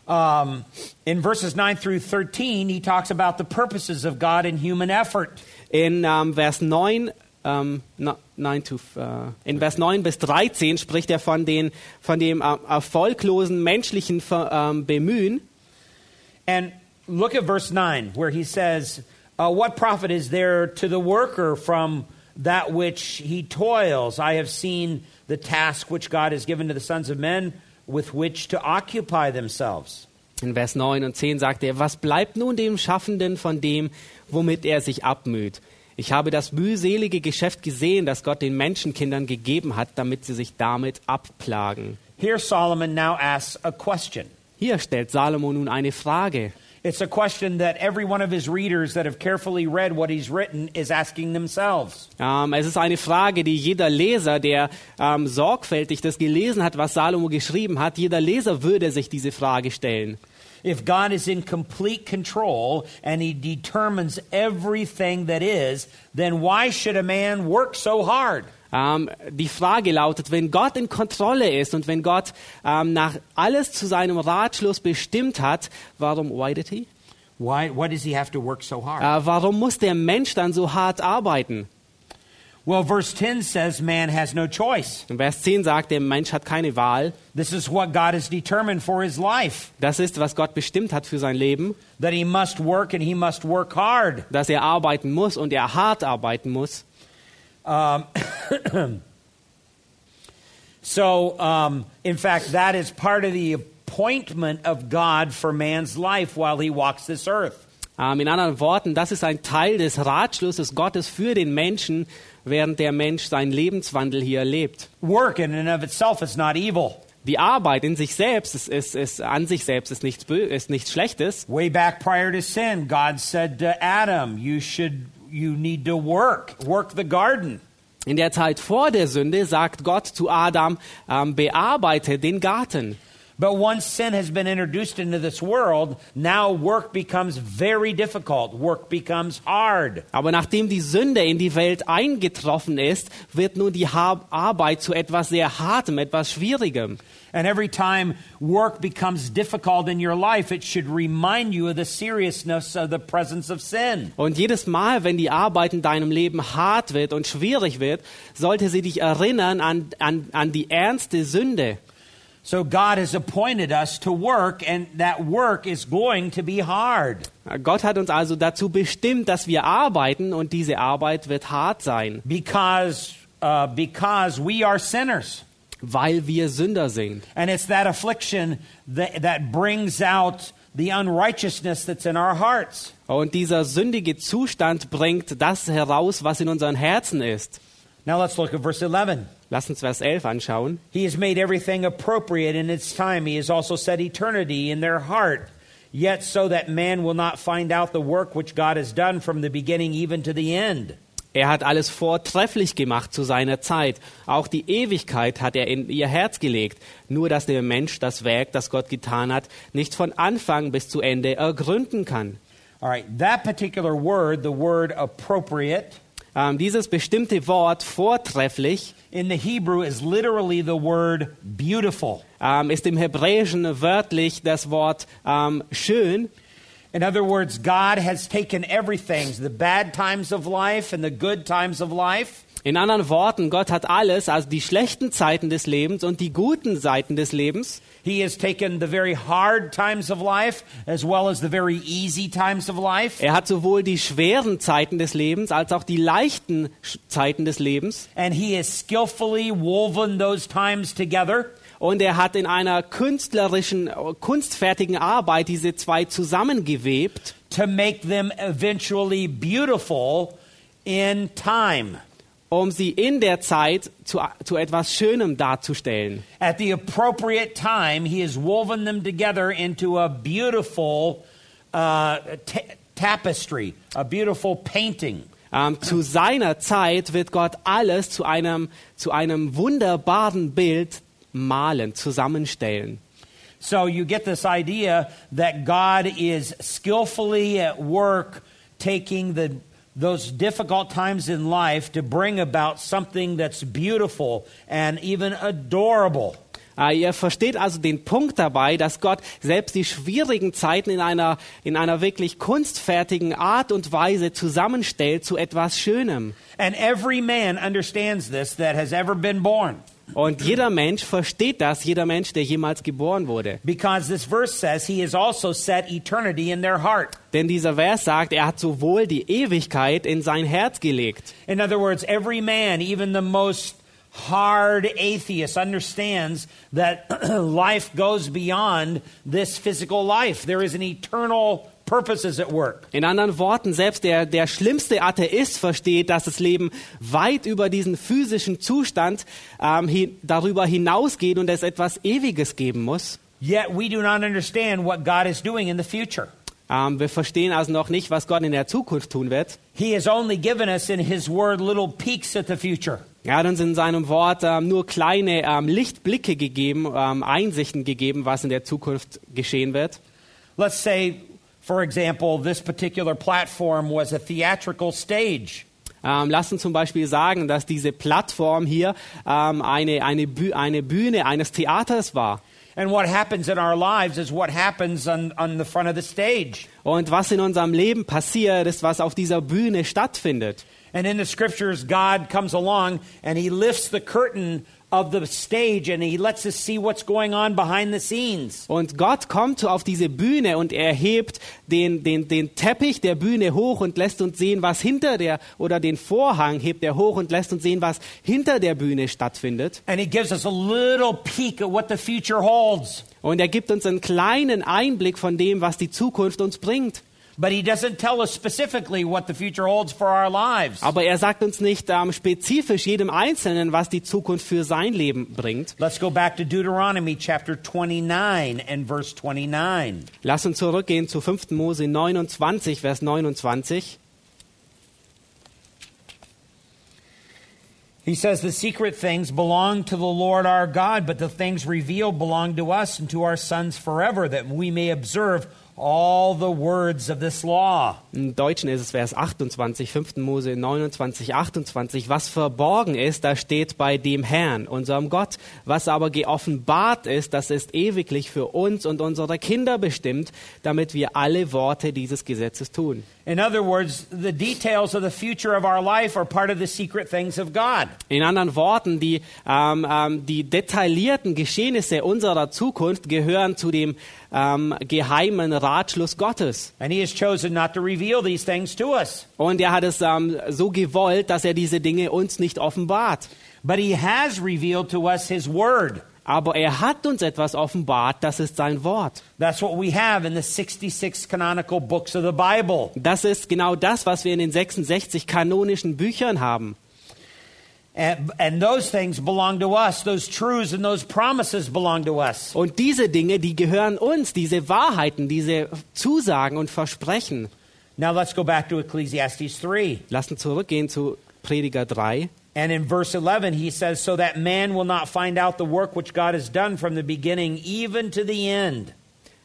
Um, in verses 9 through 13, he talks about the purposes of God in human effort. In ähm, Vers 9, ähm, no, 9 to, äh, in Vers 9 bis 13 spricht er von, den, von dem äh, erfolglosen menschlichen Ver, ähm, Bemühen. And look at verse 9, where he says, uh, What profit is there to the worker from that which he toils? I have seen the task which God has given to the sons of men with which to occupy themselves. In Vers 9 und 10 sagt er, was bleibt nun dem Schaffenden von dem, womit er sich abmüht? Ich habe das mühselige Geschäft gesehen, das Gott den Menschenkindern gegeben hat, damit sie sich damit abplagen. Here, Solomon now asks a question. Hier stellt Salomo nun eine Frage. It's a question that every one of his readers that have carefully read what he's written is asking themselves. Ähm, es ist eine Frage, die jeder Leser, der ähm, sorgfältig das gelesen hat, was Salomo geschrieben hat, jeder Leser würde sich diese Frage stellen. If God is in complete control and he determines everything that is, then why should a man work so hard? Ähm, die Frage lautet, wenn Gott in Kontrolle ist und wenn Gott ähm, nach alles zu seinem Ratschluss bestimmt hat, warum why did he? Why, why does he have to work so hard? Äh, warum muss der Mensch dann so hart arbeiten? well, verse 10 says man has no choice. Vers 10 sagt, der Mensch hat keine Wahl. This is what God has determined for his life Das ist, was Gott bestimmt hat für sein Leben, that he must work and he must work hard. dass er arbeiten muss und er hart arbeiten muss. So, um, in fact, that is part of the appointment of God for man's life while he walks this earth. Ähm, in anderen Worten, das ist ein Teil des Ratschlusses Gottes für den Menschen, während der Mensch seinen Lebenswandel hier lebt. Work in and of itself is not evil. Die Arbeit in sich selbst ist, ist, ist an sich selbst ist nichts, ist nichts Schlechtes. Way back prior to sin, God said to Adam, "You should, you need to work, work the garden." In der Zeit vor der Sünde sagt Gott zu Adam, ähm, bearbeite den Garten. But once sin has been introduced into this world, now work becomes very difficult. Work becomes hard. Aber nachdem die Sünde in die Welt eingetroffen ist, wird nun die Arbeit zu etwas sehr Hartem, etwas Schwierigem. And every time work becomes difficult in your life, it should remind you of the seriousness of the presence of sin. Und jedes Mal, wenn die Arbeit in deinem Leben hart wird und schwierig wird, sollte sie dich erinnern an, an, an die ernste Sünde. So God has appointed us to work, and that work is going to be hard Gott hat uns also dazu bestimmt, dass wir arbeiten und diese Arbeit wird hart sein, because, uh, because we are sinners. Weil wir Sünder sind. And it's that affliction that, that brings out the unrighteousness that's in our hearts. Und dieser sündige Zustand bringt das heraus, was in unseren Herzen ist. Now let's look at verse 11. Lass uns Vers 11 anschauen. He has made everything appropriate in its time. He has also set eternity in their heart. Yet so that man will not find out the work which God has done from the beginning even to the end. Er hat alles vortrefflich gemacht zu seiner Zeit. Auch die Ewigkeit hat er in ihr Herz gelegt. Nur dass der Mensch das Werk, das Gott getan hat, nicht von Anfang bis zu Ende ergründen kann. All right, that particular word, the word appropriate, Ähm, dieses bestimmte Wort vortrefflich in the Hebrew is literally the word beautiful. ähm, ist im Hebräischen wörtlich das Wort ähm, schön. In other words, God has taken everything, the bad times of life and the good times of life, In anderen Worten, Gott hat alles, also die schlechten Zeiten des Lebens und die guten Seiten des Lebens. He has taken the very hard times of life as well as the very easy times of life, Er hat sowohl die schweren Zeiten des Lebens als auch die leichten Zeiten des Lebens. and He has skillfully woven those times together Und er hat in einer künstlerischen, äh, kunstfertigen Arbeit diese zwei zusammengewebt, to make them eventually beautiful in time. um sie in der Zeit zu, zu etwas Schönem darzustellen. At the appropriate time, He has woven them together into a beautiful uh, ta- tapestry, a beautiful painting. Ähm, zu seiner Zeit wird Gott alles zu einem, zu einem wunderbaren Bild malen, zusammenstellen. So you get this idea that God is skillfully at work taking the those difficult times in life to bring about something that's beautiful and even adorable. Äh, ihr versteht also den Punkt dabei, dass Gott selbst die schwierigen Zeiten in einer, in einer wirklich kunstfertigen Art und Weise zusammenstellt zu etwas Schönem. And every man understands this that has ever been born. Und jeder Mensch versteht das, jeder Mensch, der jemals geboren wurde. Because this verse says he has also set eternity in their heart. Denn dieser Vers sagt, er hat sowohl die Ewigkeit in sein Herz gelegt. In other words, every man, even the most hard atheist, understands that life goes beyond this physical life. There is an eternal purpose is at work. In anderen Worten, selbst der, der schlimmste Atheist versteht, dass das Leben weit über diesen physischen Zustand ähm, hi, darüber hinausgeht und es etwas Ewiges geben muss. Yet we do not understand what God is doing in the future. Ähm, wir verstehen also noch nicht, was Gott in der Zukunft tun wird. He has only given us in His Word little peeks at the future. Er hat uns in seinem Wort ähm, nur kleine ähm, Lichtblicke gegeben, ähm, Einsichten gegeben, was in der Zukunft geschehen wird. Let's say, for example, this particular platform was a theatrical stage. Ähm, lass uns zum Beispiel sagen, dass diese Plattform hier ähm, eine, eine, Büh eine Bühne eines Theaters war. And what happens in our lives is what happens on, on the front of the stage. Und was in unserem Leben passiert, ist, was auf dieser Bühne stattfindet. And in the scriptures, God comes along and He lifts the curtain of the stage and He lets us see what's going on behind the scenes. Und Gott kommt auf diese Bühne und er hebt den, den, den Teppich der Bühne hoch und lässt uns sehen, was hinter der, oder den Vorhang hebt er hoch und lässt uns sehen, was hinter der Bühne stattfindet. And He gives us a little peek at what the future holds. Und er gibt uns einen kleinen Einblick von dem, was die Zukunft uns bringt. But He doesn't tell us specifically what the future holds for our lives. Aber er sagt uns nicht ähm, spezifisch jedem Einzelnen, was die Zukunft für sein Leben bringt. Let's go back to Deuteronomy chapter 29 and verse 29. Lass uns zurückgehen zu 5. Mose 29, Vers 29. He says, The secret things belong to the Lord our God, but the things revealed belong to us and to our sons forever, that we may observe all the words of this law. Im Deutschen ist es Vers 28, 5. Mose 29, 28. Was verborgen ist, das steht bei dem Herrn, unserem Gott. Was aber geoffenbart ist, das ist ewiglich für uns und unsere Kinder bestimmt, damit wir alle Worte dieses Gesetzes tun. In other words, the details of the future of our life are part of the secret things of God. In anderen Worten, die, ähm, ähm, die detaillierten Geschehnisse unserer Zukunft gehören zu dem ähm, geheimen Ratschluss Gottes. And He has chosen not to reveal these things to us. Und er hat es ähm, so gewollt, dass er diese Dinge uns nicht offenbart. But He has revealed to us His Word. Aber er hat uns etwas offenbart, das ist sein Wort. That's what we have in the 66 canonical books of the Bible. Das ist genau das, was wir in den 66 kanonischen Büchern haben. And, and those things belong to us. Those truths and those promises belong to us. Und diese Dinge, die gehören uns, diese Wahrheiten, diese Zusagen und Versprechen. Now let's go back to Ecclesiastes 3. Lass uns zurückgehen zu Prediger 3. And in verse 11, he says, So that man will not find out the work which God has done from the beginning even to the end.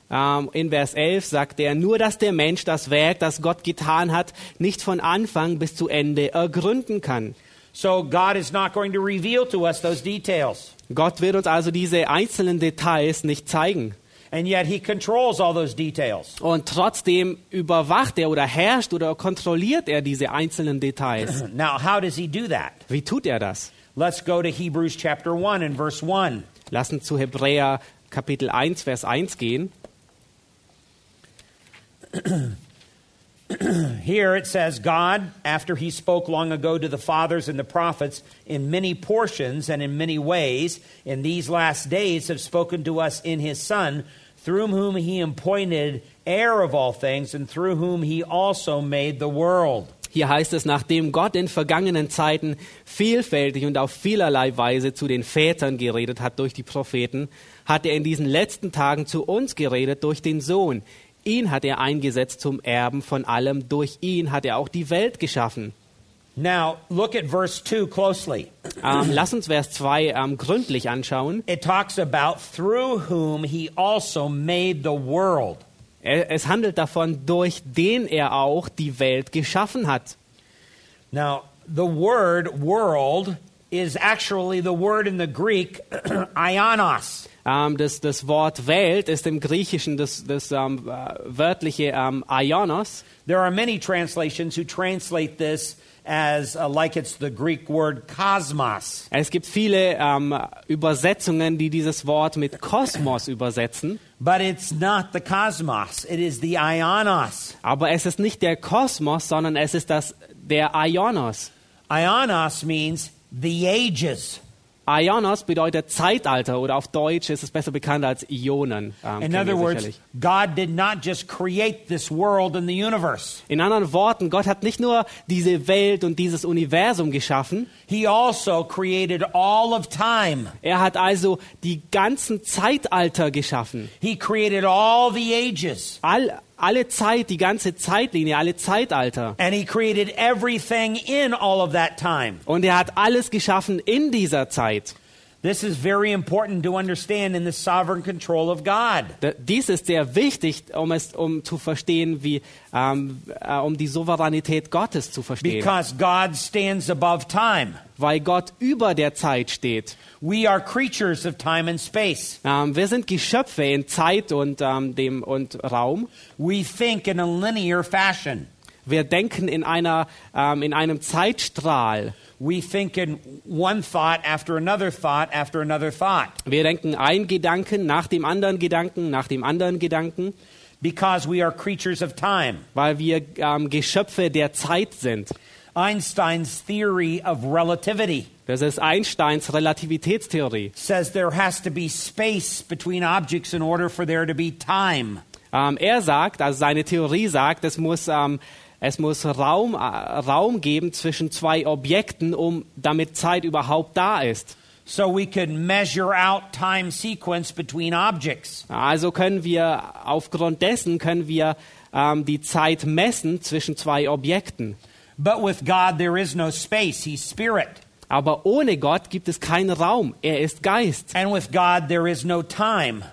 Ähm, in Vers 11 sagt er, nur dass der Mensch das Werk, das Gott getan hat, nicht von Anfang bis zu Ende ergründen kann. So God is not going to reveal to us those details. Gott wird uns also diese einzelnen Details nicht zeigen. And yet he controls all those details. Und trotzdem überwacht er oder herrscht oder kontrolliert er diese einzelnen Details. Now, how does he do that? Wie tut er das? Let's go to Hebrews chapter 1 and verse 1. Lass uns zu Hebräer Kapitel 1, Vers 1 gehen. Here it says, God, after he spoke long ago to the fathers and the prophets in many portions and in many ways, in these last days have spoken to us in his Son, through whom he appointed heir of all things, and through whom he also made the world. Hier heißt es, nachdem Gott in vergangenen Zeiten vielfältig und auf vielerlei Weise zu den Vätern geredet hat durch die Propheten, hat er in diesen letzten Tagen zu uns geredet durch den Sohn. Ihn hat er eingesetzt zum Erben von allem. Durch ihn hat er auch die Welt geschaffen. Now, look at verse 2 closely. Ähm, lass uns Vers 2 ähm, gründlich anschauen. It talks about through whom he also made the world. Es handelt davon, durch den er auch die Welt geschaffen hat. Now, the word world is actually the word in the Greek, ionos. Ähm, das, das Wort Welt ist im Griechischen das, das ähm, äh, wörtliche ähm, Ionos. There are many translations who translate this as uh, like it's the Greek word cosmos. Es gibt viele ähm, Übersetzungen, die dieses Wort mit Kosmos übersetzen. But it's not the cosmos, it is the ionos. Aber es ist nicht der Kosmos, sondern es ist das, der Ionos. Ionos means the ages. Ionos bedeutet Zeitalter oder auf Deutsch ist es besser bekannt als Ionen. Ähm, In other words. God did not just create this world and the universe. In anderen Worten, Gott hat nicht nur diese Welt und dieses Universum geschaffen, He also created all of time. er hat also die ganzen Zeitalter geschaffen. He created all the ages. All, alle Zeit, die ganze Zeitlinie, alle Zeitalter. And he created everything in all of that time. Und er hat alles geschaffen in dieser Zeit. This is very important to understand in the sovereign control of God. Dies ist sehr wichtig, um es um zu verstehen, wie ähm, äh, um die Souveränität Gottes zu verstehen, Because God stands above time. weil Gott über der Zeit steht. We are creatures of time and space. Ähm, wir sind Geschöpfe in Zeit und ähm, dem und Raum. We think in a linear fashion. Wir denken in einer ähm, in einem Zeitstrahl. We think in one thought after another thought after another thought. Wir denken ein Gedanken nach dem anderen Gedanken nach dem anderen Gedanken, Because we are creatures of time. weil wir ähm, Geschöpfe der Zeit sind. Einstein's theory of relativity Das ist Einsteins Relativitätstheorie. says there has to be space between objects in order for there to be time. Ähm, er sagt, also seine Theorie sagt, es muss, ähm, es muss Raum, äh, Raum geben zwischen zwei Objekten, um damit Zeit überhaupt da ist. So we can measure out time sequence between objects. Also können wir aufgrund dessen können wir ähm, die Zeit messen zwischen zwei Objekten. But with God, there is no space. He's spirit. Aber ohne Gott gibt es keinen Raum. Er ist Geist. And with God, there is no time.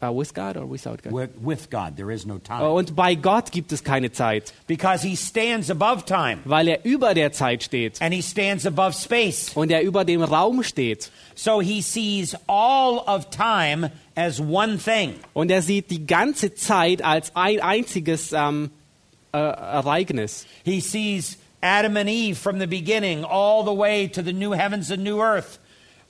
Uh, with God or without God? With, with God, there is no time. Und bei Gott gibt es keine Zeit, Because He stands above time weil er über der Zeit steht and He stands above space. und er über dem Raum steht. So He sees all of time as one thing. Und er sieht die ganze Zeit als ein einziges ähm, äh, Ereignis. He sees Adam and Eve from the beginning all the way to the new heavens and new earth,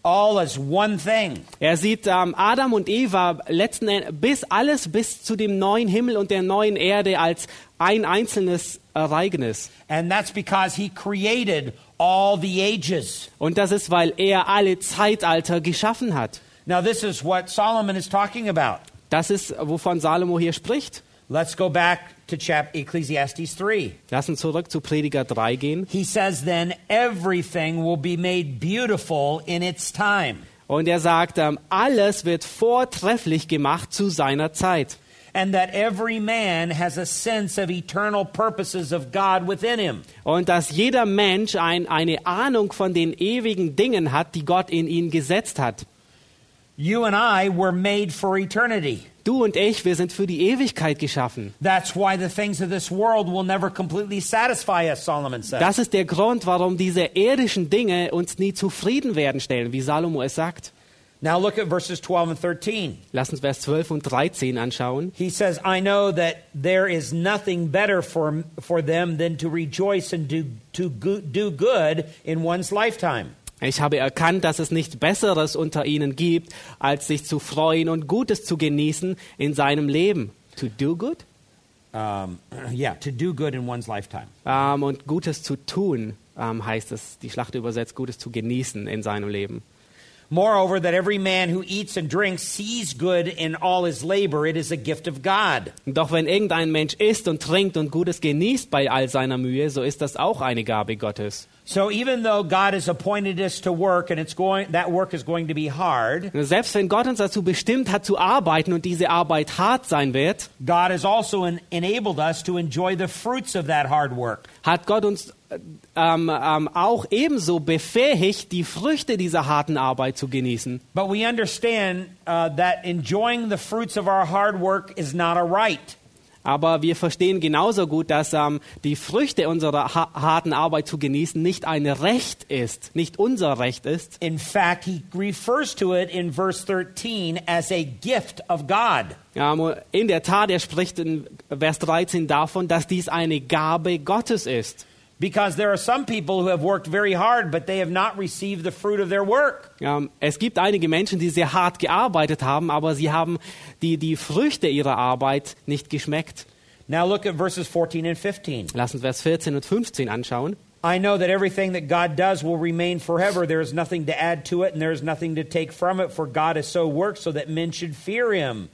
all as one thing. Er sieht ähm, Adam und Eva letzten Endes bis alles bis zu dem neuen Himmel und der neuen Erde als ein einzelnes Ereignis. And that's because He created all the ages. Und das ist, weil er alle Zeitalter geschaffen hat. Now, this is what Solomon is talking about. Das ist, wovon Salomo hier spricht. Let's go back to chap- Ecclesiastes 3. Lass uns zurück zu Prediger 3 gehen. He says, Then everything will be made beautiful in its time. Und er sagt, ähm, alles wird vortrefflich gemacht zu seiner Zeit. and that every man has a sense of eternal purposes of God within him. Und dass jeder Mensch ein, eine Ahnung von den ewigen Dingen hat, die Gott in ihn gesetzt hat. You and I were made for eternity. Du und ich, wir sind für die Ewigkeit geschaffen. That's why the things of this world will never completely satisfy us, Solomon says. Das ist der Grund, warum diese irdischen Dinge uns nie zufrieden werden stellen, wie Salomo es sagt. now look at verses 12 and 13. Lass uns Vers 12 und 13 anschauen. He says, I know that there is nothing better for, for them than to rejoice and do, to go, do good in one's lifetime. Ich habe erkannt, dass es nichts Besseres unter ihnen gibt, als sich zu freuen und Gutes zu genießen in seinem Leben. To do good? Um, yeah, to do good in one's lifetime. Ähm, und Gutes zu tun, ähm, heißt es, die Schlacht übersetzt, Gutes zu genießen in seinem Leben. Moreover, that every man who eats and drinks sees good in all his labor, it is a gift of God. Doch wenn irgendein Mensch isst und trinkt und Gutes genießt bei all seiner Mühe, so ist das auch eine Gabe Gottes. So even though God has appointed us to work and it's going that work is going to be hard, Selbst wenn Gott uns dazu bestimmt hat zu arbeiten und diese Arbeit hart sein wird, God has also en- enabled us to enjoy the fruits of that hard work. hat Gott uns äh, ähm, ähm, auch ebenso befähigt, die Früchte dieser harten Arbeit zu genießen. But we understand uh, that enjoying the fruits of our hard work is not a right. Aber wir verstehen genauso gut, dass ähm, die Früchte unserer ha harten Arbeit zu genießen nicht ein Recht ist, nicht unser Recht ist. In fact, he refers to it in verse 13 as a gift of God. Ähm, in der Tat, er spricht in Vers 13 davon, dass dies eine Gabe Gottes ist. Because there are some people who have worked very hard, but they have not received the fruit of their work. Ähm, es gibt einige Menschen, die sehr hart gearbeitet haben, aber sie haben die, die Früchte ihrer Arbeit nicht geschmeckt. Now look at verses 14 and 15. Lass uns Vers 14 und 15 anschauen. I know that everything that God does will remain forever. There is nothing to add to it, and there is nothing to take from it, for God has so worked so that men should fear him.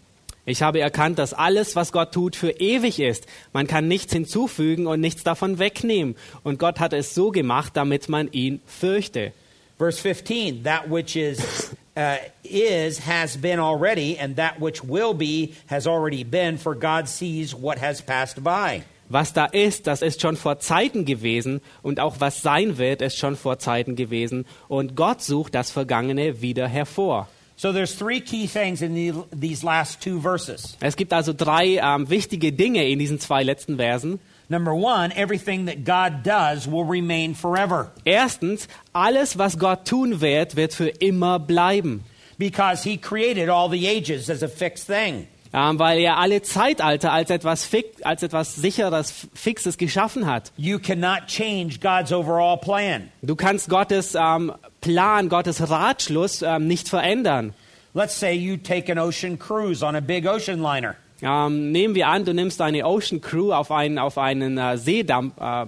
Ich habe erkannt, dass alles, was Gott tut, für ewig ist. Man kann nichts hinzufügen und nichts davon wegnehmen. Und Gott hat es so gemacht, damit man ihn fürchte. Verse 15 That which is, uh, is has been already, and that which will be has already been, for God sees what has passed by. Was da ist, das ist schon vor Zeiten gewesen und auch was sein wird, ist schon vor Zeiten gewesen. Und Gott sucht das Vergangene wieder hervor. So there's three key things in the, these last two verses. Es gibt also drei ähm, wichtige Dinge in diesen zwei letzten Versen. Number one, everything that God does will remain forever Erstens, alles, was Gott tun wird, wird für immer bleiben. because He created all the ages as a fixed thing. Ähm, weil er alle Zeitalter als etwas, fix, als etwas sicheres, fixes geschaffen hat. You cannot change God's overall plan. Du kannst Gottes ähm, Plan, Gottes Ratschluss ähm, nicht verändern. Let's say you take an ocean cruise on a big ocean liner. Ähm, nehmen wir an, du nimmst eine Ocean Crew auf einen, auf einen äh, Seedamm, äh,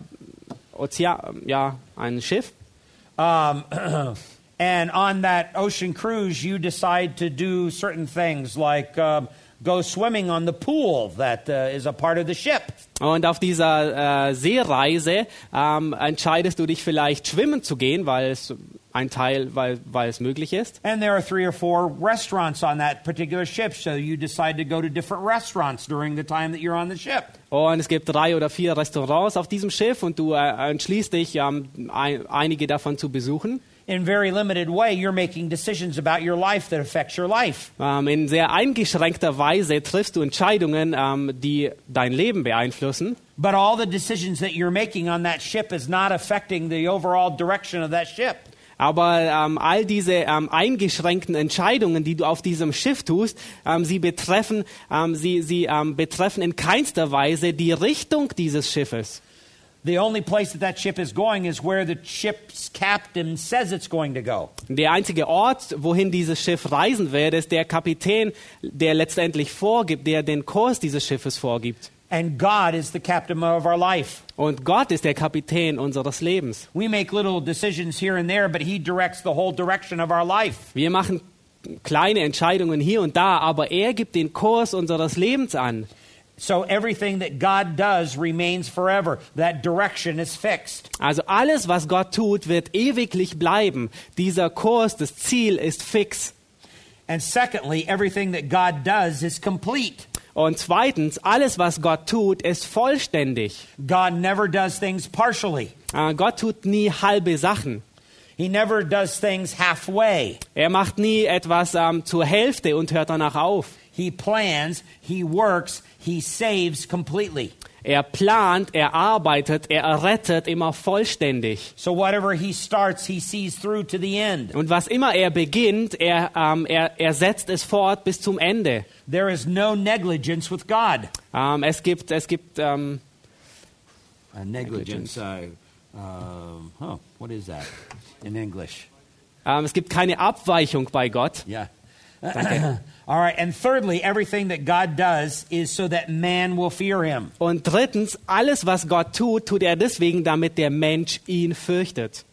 Ozean, ja, ein Schiff. Um, and on that ocean cruise, you decide to do certain things like um, go swimming on the pool that uh, is a part of the ship. Und auf dieser äh, Seereise ähm, entscheidest du dich vielleicht schwimmen zu gehen, weil es ein Teil, weil, weil es möglich ist. And there are three or four restaurants on that particular ship, so you decide to go to different restaurants during the time that you're on the ship. Und es gibt drei oder vier Restaurants auf diesem Schiff und du äh, entschließt dich, ähm, ein, einige davon zu besuchen. In very limited way, you're making decisions about your life that affects your life. Ähm, in sehr eingeschränkter Weise triffst du Entscheidungen, ähm, die dein Leben beeinflussen. But all the decisions that you're making on that ship is not affecting the overall direction of that ship. Aber ähm, all diese ähm, eingeschränkten Entscheidungen, die du auf diesem Schiff tust, ähm, sie betreffen, ähm, sie, sie ähm, betreffen in keinster Weise die Richtung dieses Schiffes. The only place that that ship is going is where the ship's captain says it's going to go. Der einzige Ort, wohin dieses Schiff reisen wird, ist der Kapitän, der letztendlich vorgibt, der den Kurs dieses Schiffes vorgibt. And God is the captain of our life. Und Gott ist der Kapitän unseres Lebens. We make little decisions here and there, but He directs the whole direction of our life. Wir machen kleine Entscheidungen hier und da, aber er gibt den Kurs unseres Lebens an. So everything that God does remains forever. That direction is fixed. Also alles, was Gott tut, wird ewiglich bleiben. Dieser Kurs, das Ziel ist fix. And secondly, everything that God does is complete. Und zweitens, alles, was Gott tut, ist vollständig. God never does things partially. Äh, Gott tut nie halbe Sachen. He never does things halfway. Er macht nie etwas ähm, zur Hälfte und hört danach auf. He plans, he works, he saves completely. Er plant, er arbeitet, er rettet immer vollständig. So whatever he starts, he sees through to the end. Und was immer er beginnt, er, ähm, er, er setzt es fort bis zum Ende. There is no negligence with God. Ähm, es gibt, es gibt ähm, Uh, negligence. Uh, huh, what is that in English? ähm, es gibt keine Abweichung bei Gott. Yeah. All right. And thirdly, everything that God does is so that man will fear him. Und drittens, alles, was Gott tut, tut er deswegen, damit der Mensch ihn fürchtet.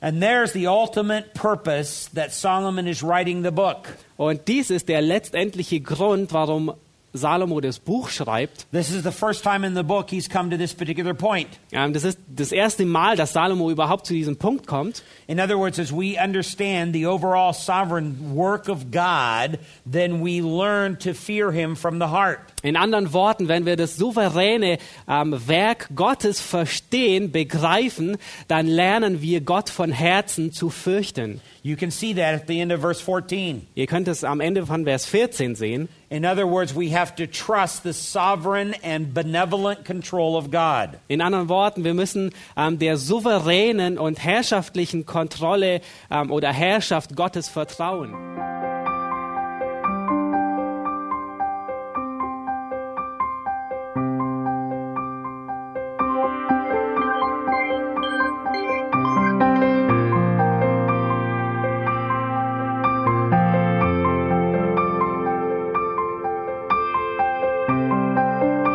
And there's the ultimate purpose that Solomon is writing the book. Und dies ist der letztendliche Grund, warum Salomo das Buch schreibt. This is the first time in the book he's come to this particular point. Ähm, das ist das erste Mal, dass Salomo überhaupt zu diesem Punkt kommt. In other words, as we understand the overall sovereign work of God, then we learn to fear him from the heart. In anderen Worten, wenn wir das souveräne ähm, Werk Gottes verstehen, begreifen, dann lernen wir Gott von Herzen zu fürchten. You can see that at the end of verse 14. Ihr könnt es am Ende von Vers 14 sehen. In other words, we have to trust the sovereign and benevolent control of God. In anderen Worten, wir müssen ähm, der souveränen und herrschaftlichen Kontrolle ähm, oder Herrschaft Gottes vertrauen.